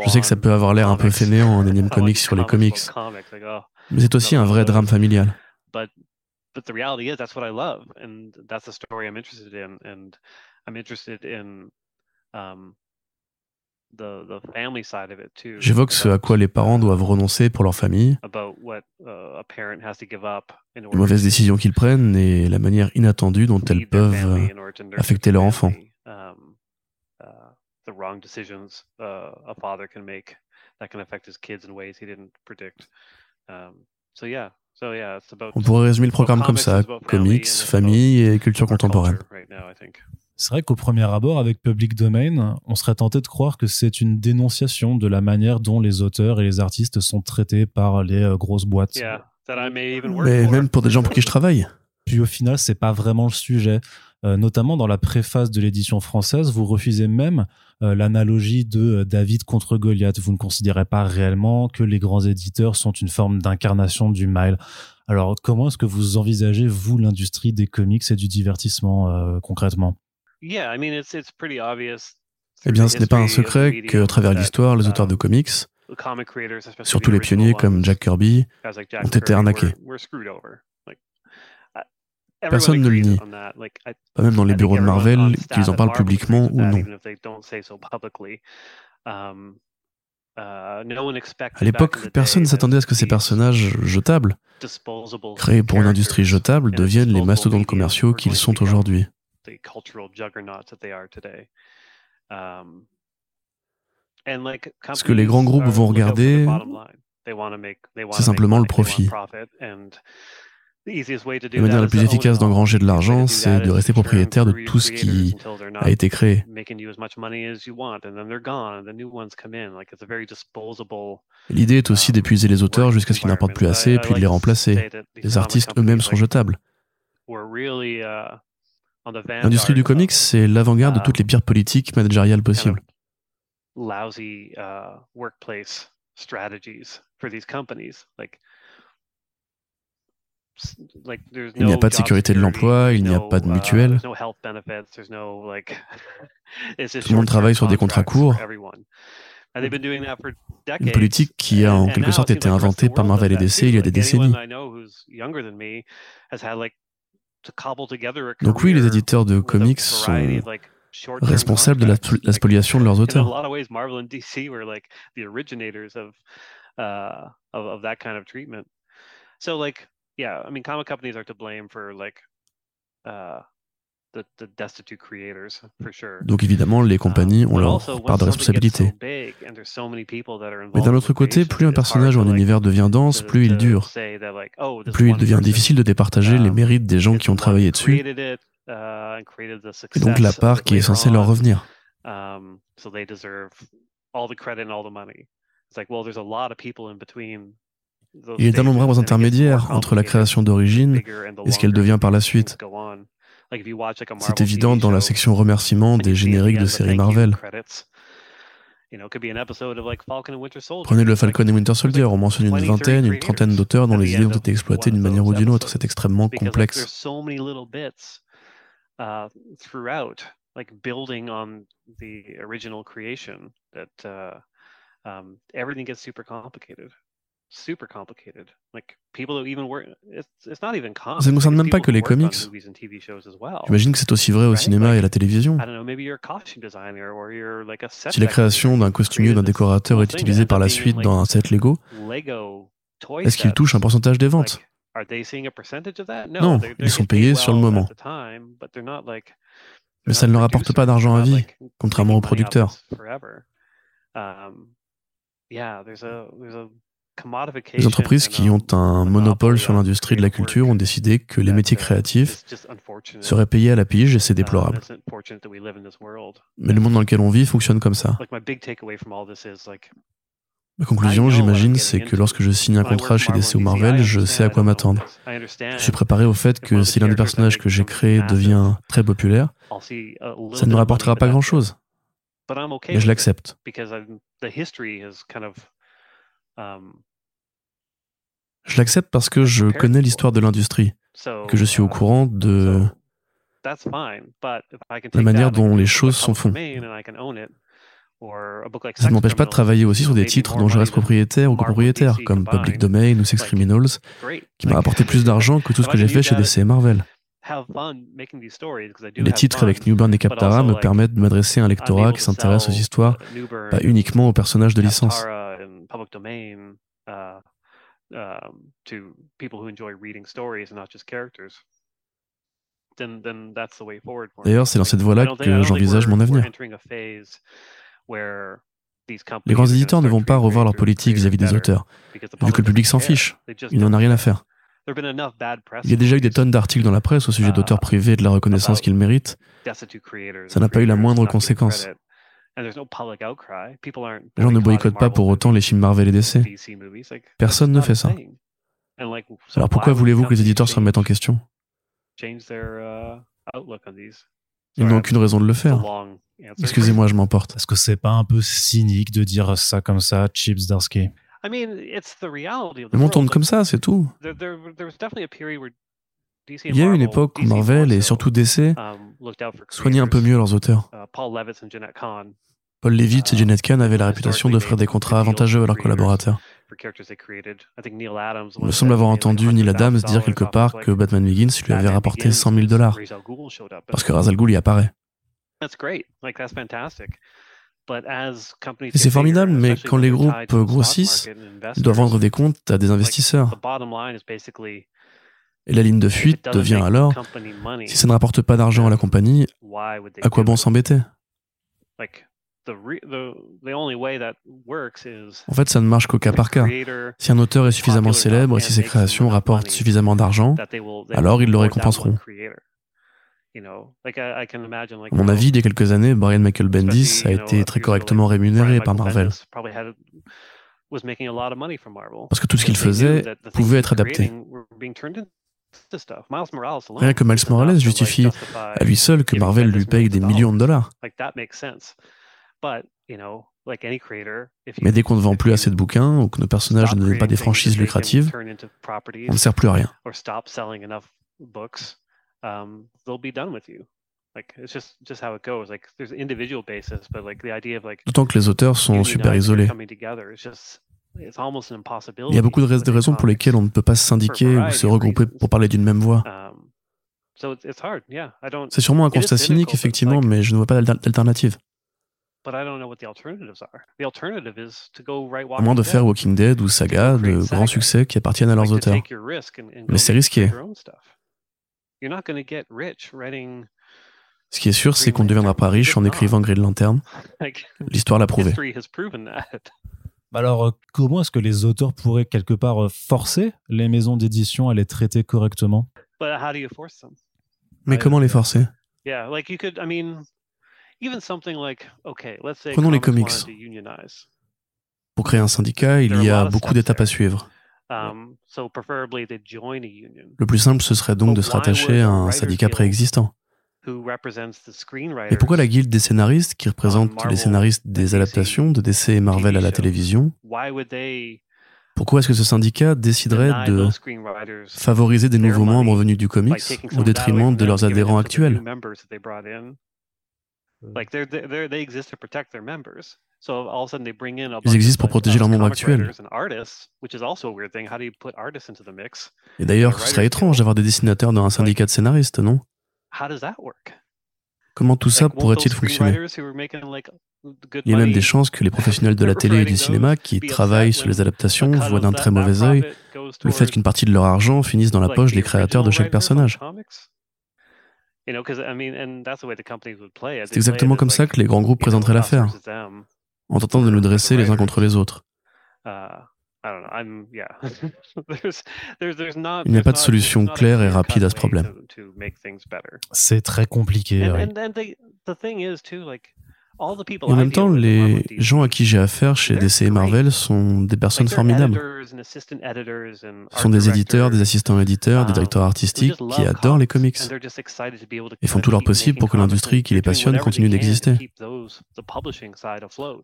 Je sais que ça peut avoir l'air un peu fainéant en énième comics sur les comics, oh, mais c'est aussi un vrai drame familial. J'évoque ce à quoi les parents doivent renoncer pour leur famille, uh, les mauvaises décisions qu'ils prennent et la manière inattendue dont elles peuvent affecter leur enfant. On pourrait résumer le programme comme ça, comics, famille et culture contemporaine. C'est vrai qu'au premier abord, avec Public Domain, on serait tenté de croire que c'est une dénonciation de la manière dont les auteurs et les artistes sont traités par les euh, grosses boîtes. Mais même pour des gens pour qui je travaille. Puis au final, c'est pas vraiment le sujet. Euh, notamment dans la préface de l'édition française, vous refusez même euh, l'analogie de David contre Goliath. Vous ne considérez pas réellement que les grands éditeurs sont une forme d'incarnation du mal. Alors, comment est-ce que vous envisagez, vous, l'industrie des comics et du divertissement concrètement? Eh bien, ce n'est pas un secret qu'à travers l'histoire, les auteurs de comics, surtout les pionniers comme Jack Kirby, ont été arnaqués. Personne ne le nie, pas même dans les bureaux de Marvel, qu'ils en parlent publiquement ou non. À l'époque, personne ne s'attendait à ce que ces personnages jetables, créés pour une industrie jetable, deviennent les mastodontes commerciaux qu'ils sont aujourd'hui. Ce que les grands groupes vont regarder, c'est simplement le profit. La manière la plus efficace d'engranger de l'argent, c'est de rester propriétaire de tout ce qui a été créé. L'idée est aussi d'épuiser les auteurs jusqu'à ce qu'ils n'apportent plus assez, puis de les remplacer. Les artistes eux-mêmes sont jetables. L'industrie du comics, c'est l'avant-garde de toutes les pires politiques managériales possibles. Il n'y a pas de sécurité de l'emploi, il n'y a pas de mutuelle. Tout le monde travaille sur des contrats courts. Une politique qui a en quelque sorte été inventée par Marvel et DC il y a des décennies. Donc oui, les éditeurs de comics sont responsables de la, spoliation de leurs auteurs. Donc évidemment, les compagnies ont leur part de responsabilité. Mais d'un autre côté, plus un personnage ou un univers devient dense, plus il dure. Plus il devient difficile de départager les mérites des gens qui ont travaillé dessus, et donc la part qui est censée leur revenir. Il y a de nombreux intermédiaires entre la création d'origine et ce qu'elle devient par la suite. C'est évident dans la section remerciements des génériques de séries Marvel. Prenez le Falcon et Winter Soldier, on mentionne une vingtaine, une trentaine d'auteurs dont les idées ont été exploitées d'une manière ou d'une autre. C'est extrêmement complexe. Ça ne concerne même pas que les comics. J'imagine que c'est aussi vrai au cinéma et à la télévision. Si la création d'un costumier ou d'un décorateur est utilisée par la suite dans un set Lego, est-ce qu'il touche un pourcentage des ventes? Non, ils sont payés sur le moment. Mais ça ne leur apporte pas d'argent à vie, contrairement aux producteurs. Les entreprises qui ont un monopole sur l'industrie de la culture ont décidé que les métiers créatifs seraient payés à la pige et c'est déplorable. Mais le monde dans lequel on vit fonctionne comme ça. Ma conclusion, j'imagine, c'est que lorsque je signe un contrat chez DC ou Marvel, je sais à quoi m'attendre. Je suis préparé au fait que si l'un des personnages que j'ai créé devient très populaire, ça ne me rapportera pas grand-chose. Mais je l'accepte. Je l'accepte parce que je connais l'histoire de l'industrie, que je suis au courant de la manière dont les choses sont faites. Ça ne m'empêche pas de travailler aussi sur des titres dont je reste propriétaire ou copropriétaire, comme Public Domain ou Sex Criminals, qui m'a rapporté plus d'argent que tout ce que j'ai fait chez DC et Marvel. Les titres avec Newburn et Captara me permettent de m'adresser à un lectorat qui s'intéresse aux histoires, pas uniquement aux personnages de licence. Um, to people who enjoy reading stories and not just characters. D'ailleurs, c'est dans cette voie-là que j'envisage mon avenir. Les grands éditeurs ne vont pas revoir leur politique vis-à-vis des auteurs, vu que le public s'en fiche. Il n'en a rien à faire. Il y a déjà eu des tonnes d'articles dans la presse au sujet d'auteurs privés et de la reconnaissance qu'ils méritent. Ça n'a pas eu la moindre conséquence. Les gens ne boycottent pas pour autant les films Marvel et DC. Personne ne fait ça. Alors pourquoi voulez-vous que les éditeurs se remettent en question? Ils n'ont aucune raison de le faire. Excusez-moi, je m'emporte. Est-ce que c'est pas un peu cynique de dire ça comme ça, Chips Darsky? Le monde tourne comme ça, c'est tout. Il y a eu une époque où Marvel et surtout DC soignaient un peu mieux leurs auteurs. Paul Levitt et Janet Kahn avaient la réputation d'offrir des contrats avantageux à leurs collaborateurs. Il me semble avoir entendu Neil Adams dire quelque part que Batman Begins lui avait rapporté 100 000 dollars parce que Razal Ghul y apparaît. Et c'est formidable, mais quand les groupes grossissent, ils doivent vendre des comptes à des investisseurs. Et la ligne de fuite devient alors, si ça ne rapporte pas d'argent à la compagnie, à quoi bon s'embêter? En fait, ça ne marche qu'au cas par cas. Si un auteur est suffisamment célèbre et si ses créations rapportent suffisamment d'argent, alors ils le récompenseront. À mon avis, il y a quelques années, Brian Michael Bendis a été très correctement rémunéré par Marvel. Parce que tout ce qu'il faisait pouvait être adapté. Rien que Miles Morales justifie à lui seul que Marvel lui paye des millions de dollars. Mais dès qu'on ne vend plus assez de bouquins ou que nos personnages ne deviennent pas des franchises lucratives, on ne sert plus à rien. D'autant que les auteurs sont super isolés. Il y a beaucoup de raisons pour lesquelles on ne peut pas se syndiquer ou se regrouper pour parler d'une même voix. Um, C'est sûrement un constat cynique, effectivement, mais je ne vois pas d'alternative. À moins de faire Walking Dead ou Saga, de grands succès qui appartiennent à leurs auteurs. Mais c'est risqué. Ce qui est sûr, c'est qu'on ne deviendra pas riche en écrivant Green Lantern. L'histoire l'a prouvé. Alors, euh, comment est-ce que les auteurs pourraient quelque part euh, forcer les maisons d'édition à les traiter correctement? Mais comment les forcer? Prenons les comics. Pour créer un syndicat, il y a beaucoup d'étapes à suivre. Um, Le plus simple, ce serait donc de se rattacher à un syndicat préexistant? Et pourquoi la guilde des scénaristes, qui représente les scénaristes des adaptations de DC et Marvel à la télévision, pourquoi est-ce que ce syndicat déciderait de favoriser des nouveaux membres venus du comics au détriment de leurs adhérents actuels? Ils existent pour protéger leurs membres actuels. Et d'ailleurs, ce serait étrange d'avoir des dessinateurs dans un syndicat de scénaristes, non? Comment tout ça pourrait-il fonctionner? Il y a même des chances que les professionnels de la télé et du cinéma qui travaillent sur les adaptations voient d'un très mauvais œil. le fait qu'une partie de leur argent finisse dans la poche des créateurs de chaque personnage. C'est exactement comme ça que les grands groupes présenteraient l'affaire, en tentant de nous dresser les uns contre les autres. Il n'y a pas de solution claire et rapide à ce problème. C'est très compliqué. Et en même temps, les gens à qui j'ai affaire chez DC et Marvel sont des personnes formidables. Ce sont des éditeurs, des assistants éditeurs, des um, directeurs artistiques qui adorent les comics et font tout leur possible pour que l'industrie qui les passionne continue d'exister.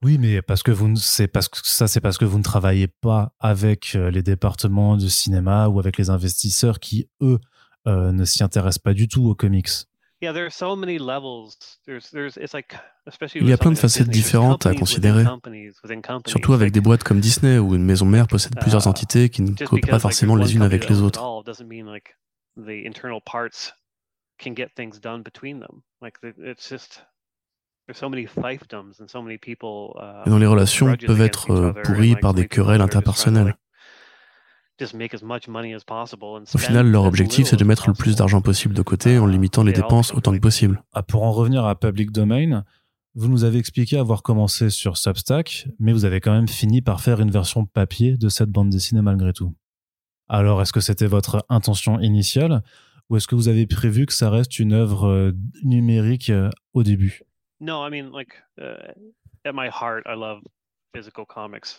Oui, mais parce que vous, c'est parce que ça, c'est parce que vous ne travaillez pas avec euh, les départements de cinéma ou avec les investisseurs qui eux euh, ne s'y intéressent pas du tout aux comics. Il y a plein de facettes différentes à considérer, surtout avec des boîtes comme Disney où une maison mère possède plusieurs uh, entités qui ne coopèrent pas forcément les unes avec les autres. Et dont les relations peuvent être euh, pourries par des querelles interpersonnelles. Au final, leur objectif, c'est de mettre le plus d'argent possible de côté en limitant les dépenses autant que possible. Ah, pour en revenir à Public Domain, vous nous avez expliqué avoir commencé sur Substack, mais vous avez quand même fini par faire une version papier de cette bande dessinée malgré tout. Alors, est-ce que c'était votre intention initiale ou est-ce que vous avez prévu que ça reste une œuvre euh, numérique euh, au début? Non, I mean, like, uh, at my heart, I love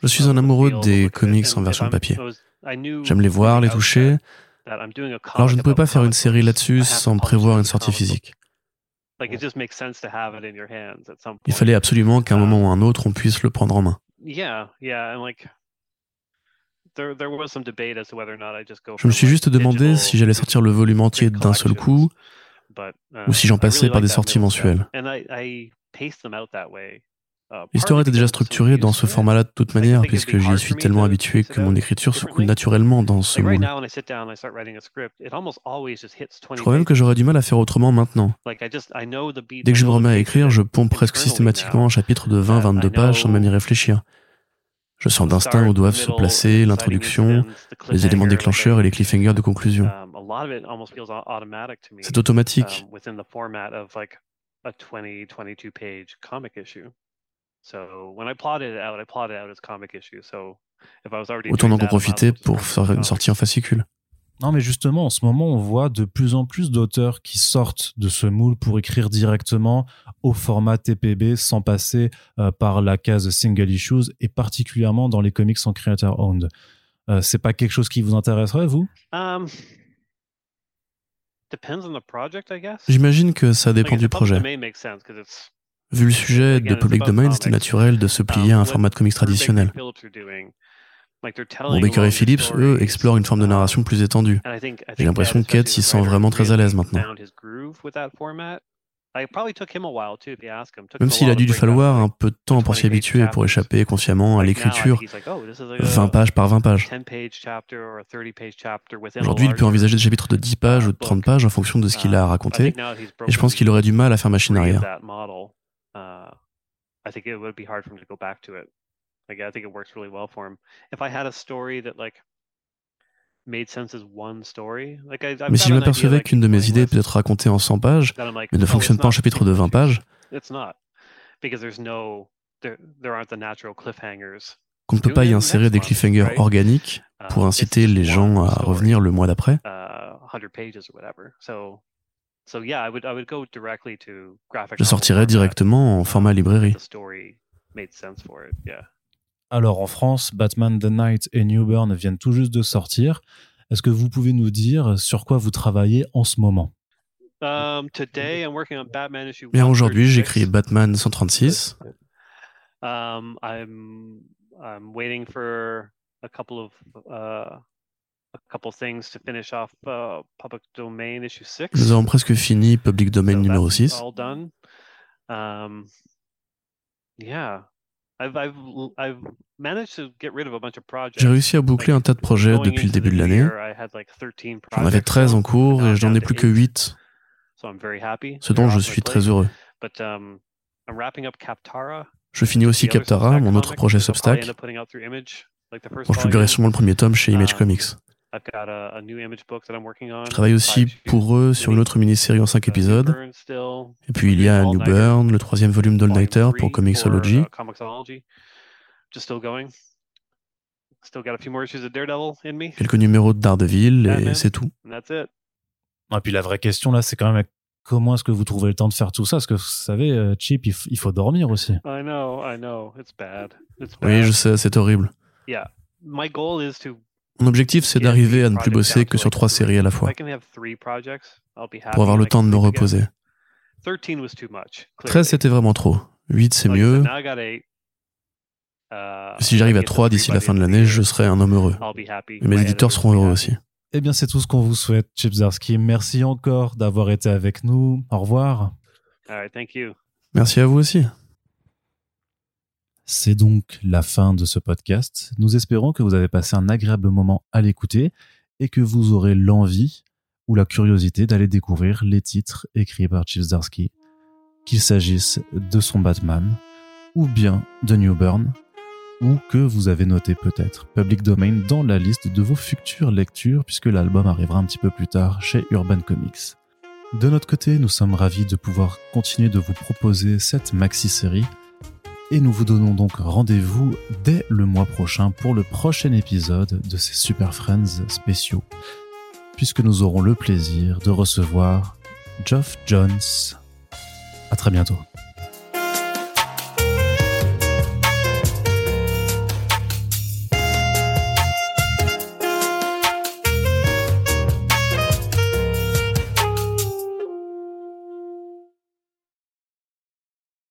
je suis un amoureux des comics en version papier. J'aime les voir, les toucher. Alors je ne pouvais pas faire une série là-dessus sans prévoir une sortie physique. Il fallait absolument qu'à un moment ou un autre, on puisse le prendre en main. Je me suis juste demandé si j'allais sortir le volume entier d'un seul coup ou si j'en passais par des sorties mensuelles. L'histoire était déjà structurée dans ce format-là de toute manière, puisque j'y suis tellement habitué que mon écriture se coule naturellement dans ce moule. Je crois même que j'aurais du mal à faire autrement maintenant. Dès que je me remets à écrire, je pompe presque systématiquement un chapitre de 20-22 pages sans même y réfléchir. Je sens d'instinct où doivent se placer l'introduction, les éléments déclencheurs et les cliffhangers de conclusion. C'est automatique. Autant en profiter pour faire une sortie en fascicule. Non, mais justement, en ce moment, on voit de plus en plus d'auteurs qui sortent de ce moule pour écrire directement au format TPB sans passer euh, par la case single issues et particulièrement dans les comics en creator owned. Euh, c'est pas quelque chose qui vous intéresserait, vous? Um, J'imagine que ça dépend du projet. Vu le sujet de Public Domain, c'était naturel de se plier à un format de comics traditionnel. Bon, Baker et Phillips, eux, explorent une forme de narration plus étendue. J'ai l'impression que Kate s'y sent vraiment très à l'aise maintenant. Même s'il a dû lui falloir un peu de temps pour s'y habituer, pour échapper consciemment à l'écriture, 20 pages par 20 pages. Aujourd'hui, il peut envisager des chapitres de 10 pages ou de 30 pages en fonction de ce qu'il a à raconter, et je pense qu'il aurait du mal à faire machine arrière. Like I think it works really well for him. If I had a story that like made sense as one story, like I, mais si je m'apercevais qu'une de mes idées peut être racontée en 100 pages, mais ne oh, fonctionne pas en chapitre de 20 pages, qu'on ne peut pas y insérer des cliffhangers organiques uh, pour inciter les gens à revenir le mois d'après. Je sortirais directement en format librairie. Alors en France, Batman The Night et New Burn viennent tout juste de sortir. Est-ce que vous pouvez nous dire sur quoi vous travaillez en ce moment? Um, Bien aujourd'hui, j'écris Batman 136. Um, I'm, I'm waiting for a couple of uh, a couple things to finish off uh, Public Domain issue 6. Nous avons presque fini Public Domain numéro 6. All done. Um, yeah. J'ai réussi à boucler un tas de projets depuis le début de l'année. J'en avais 13 en cours et j'en ai plus que 8, ce dont je suis très heureux. Um, je finis aussi Captara, mon autre projet Substack, dont je publierai sûrement le premier tome chez Image um, Comics. Je travaille aussi pour eux sur une autre mini-série en 5 épisodes. Et puis il y a New Burn, le troisième volume d'All Nighter pour Comixology. Quelques numéros de Daredevil et c'est tout. Et puis la vraie question là, c'est quand même comment est-ce que vous trouvez le temps de faire tout ça? Parce que vous savez, euh, Chip, il, faut dormir aussi. Oui, je sais, c'est horrible. Mon objectif, c'est d'arriver à ne plus bosser que sur trois séries à la fois, pour avoir le temps de me reposer. 13, c'était vraiment trop. 8, c'est mieux. Si j'arrive à 3 d'ici la fin de l'année, je serai un homme heureux. Et mes éditeurs seront heureux aussi. Eh bien, c'est tout ce qu'on vous souhaite, Chipsarski. Merci encore d'avoir été avec nous. Au revoir. Merci à vous aussi. C'est donc la fin de ce podcast. Nous espérons que vous avez passé un agréable moment à l'écouter et que vous aurez l'envie ou la curiosité d'aller découvrir les titres écrits par Chief qu'il s'agisse de son Batman ou bien de New Burn, ou que vous avez noté peut-être Public Domain dans la liste de vos futures lectures puisque l'album arrivera un petit peu plus tard chez Urban Comics. De notre côté, nous sommes ravis de pouvoir continuer de vous proposer cette maxi-série et nous vous donnons donc rendez-vous dès le mois prochain pour le prochain épisode de ces Super Friends spéciaux, puisque nous aurons le plaisir de recevoir Geoff Jones. À très bientôt.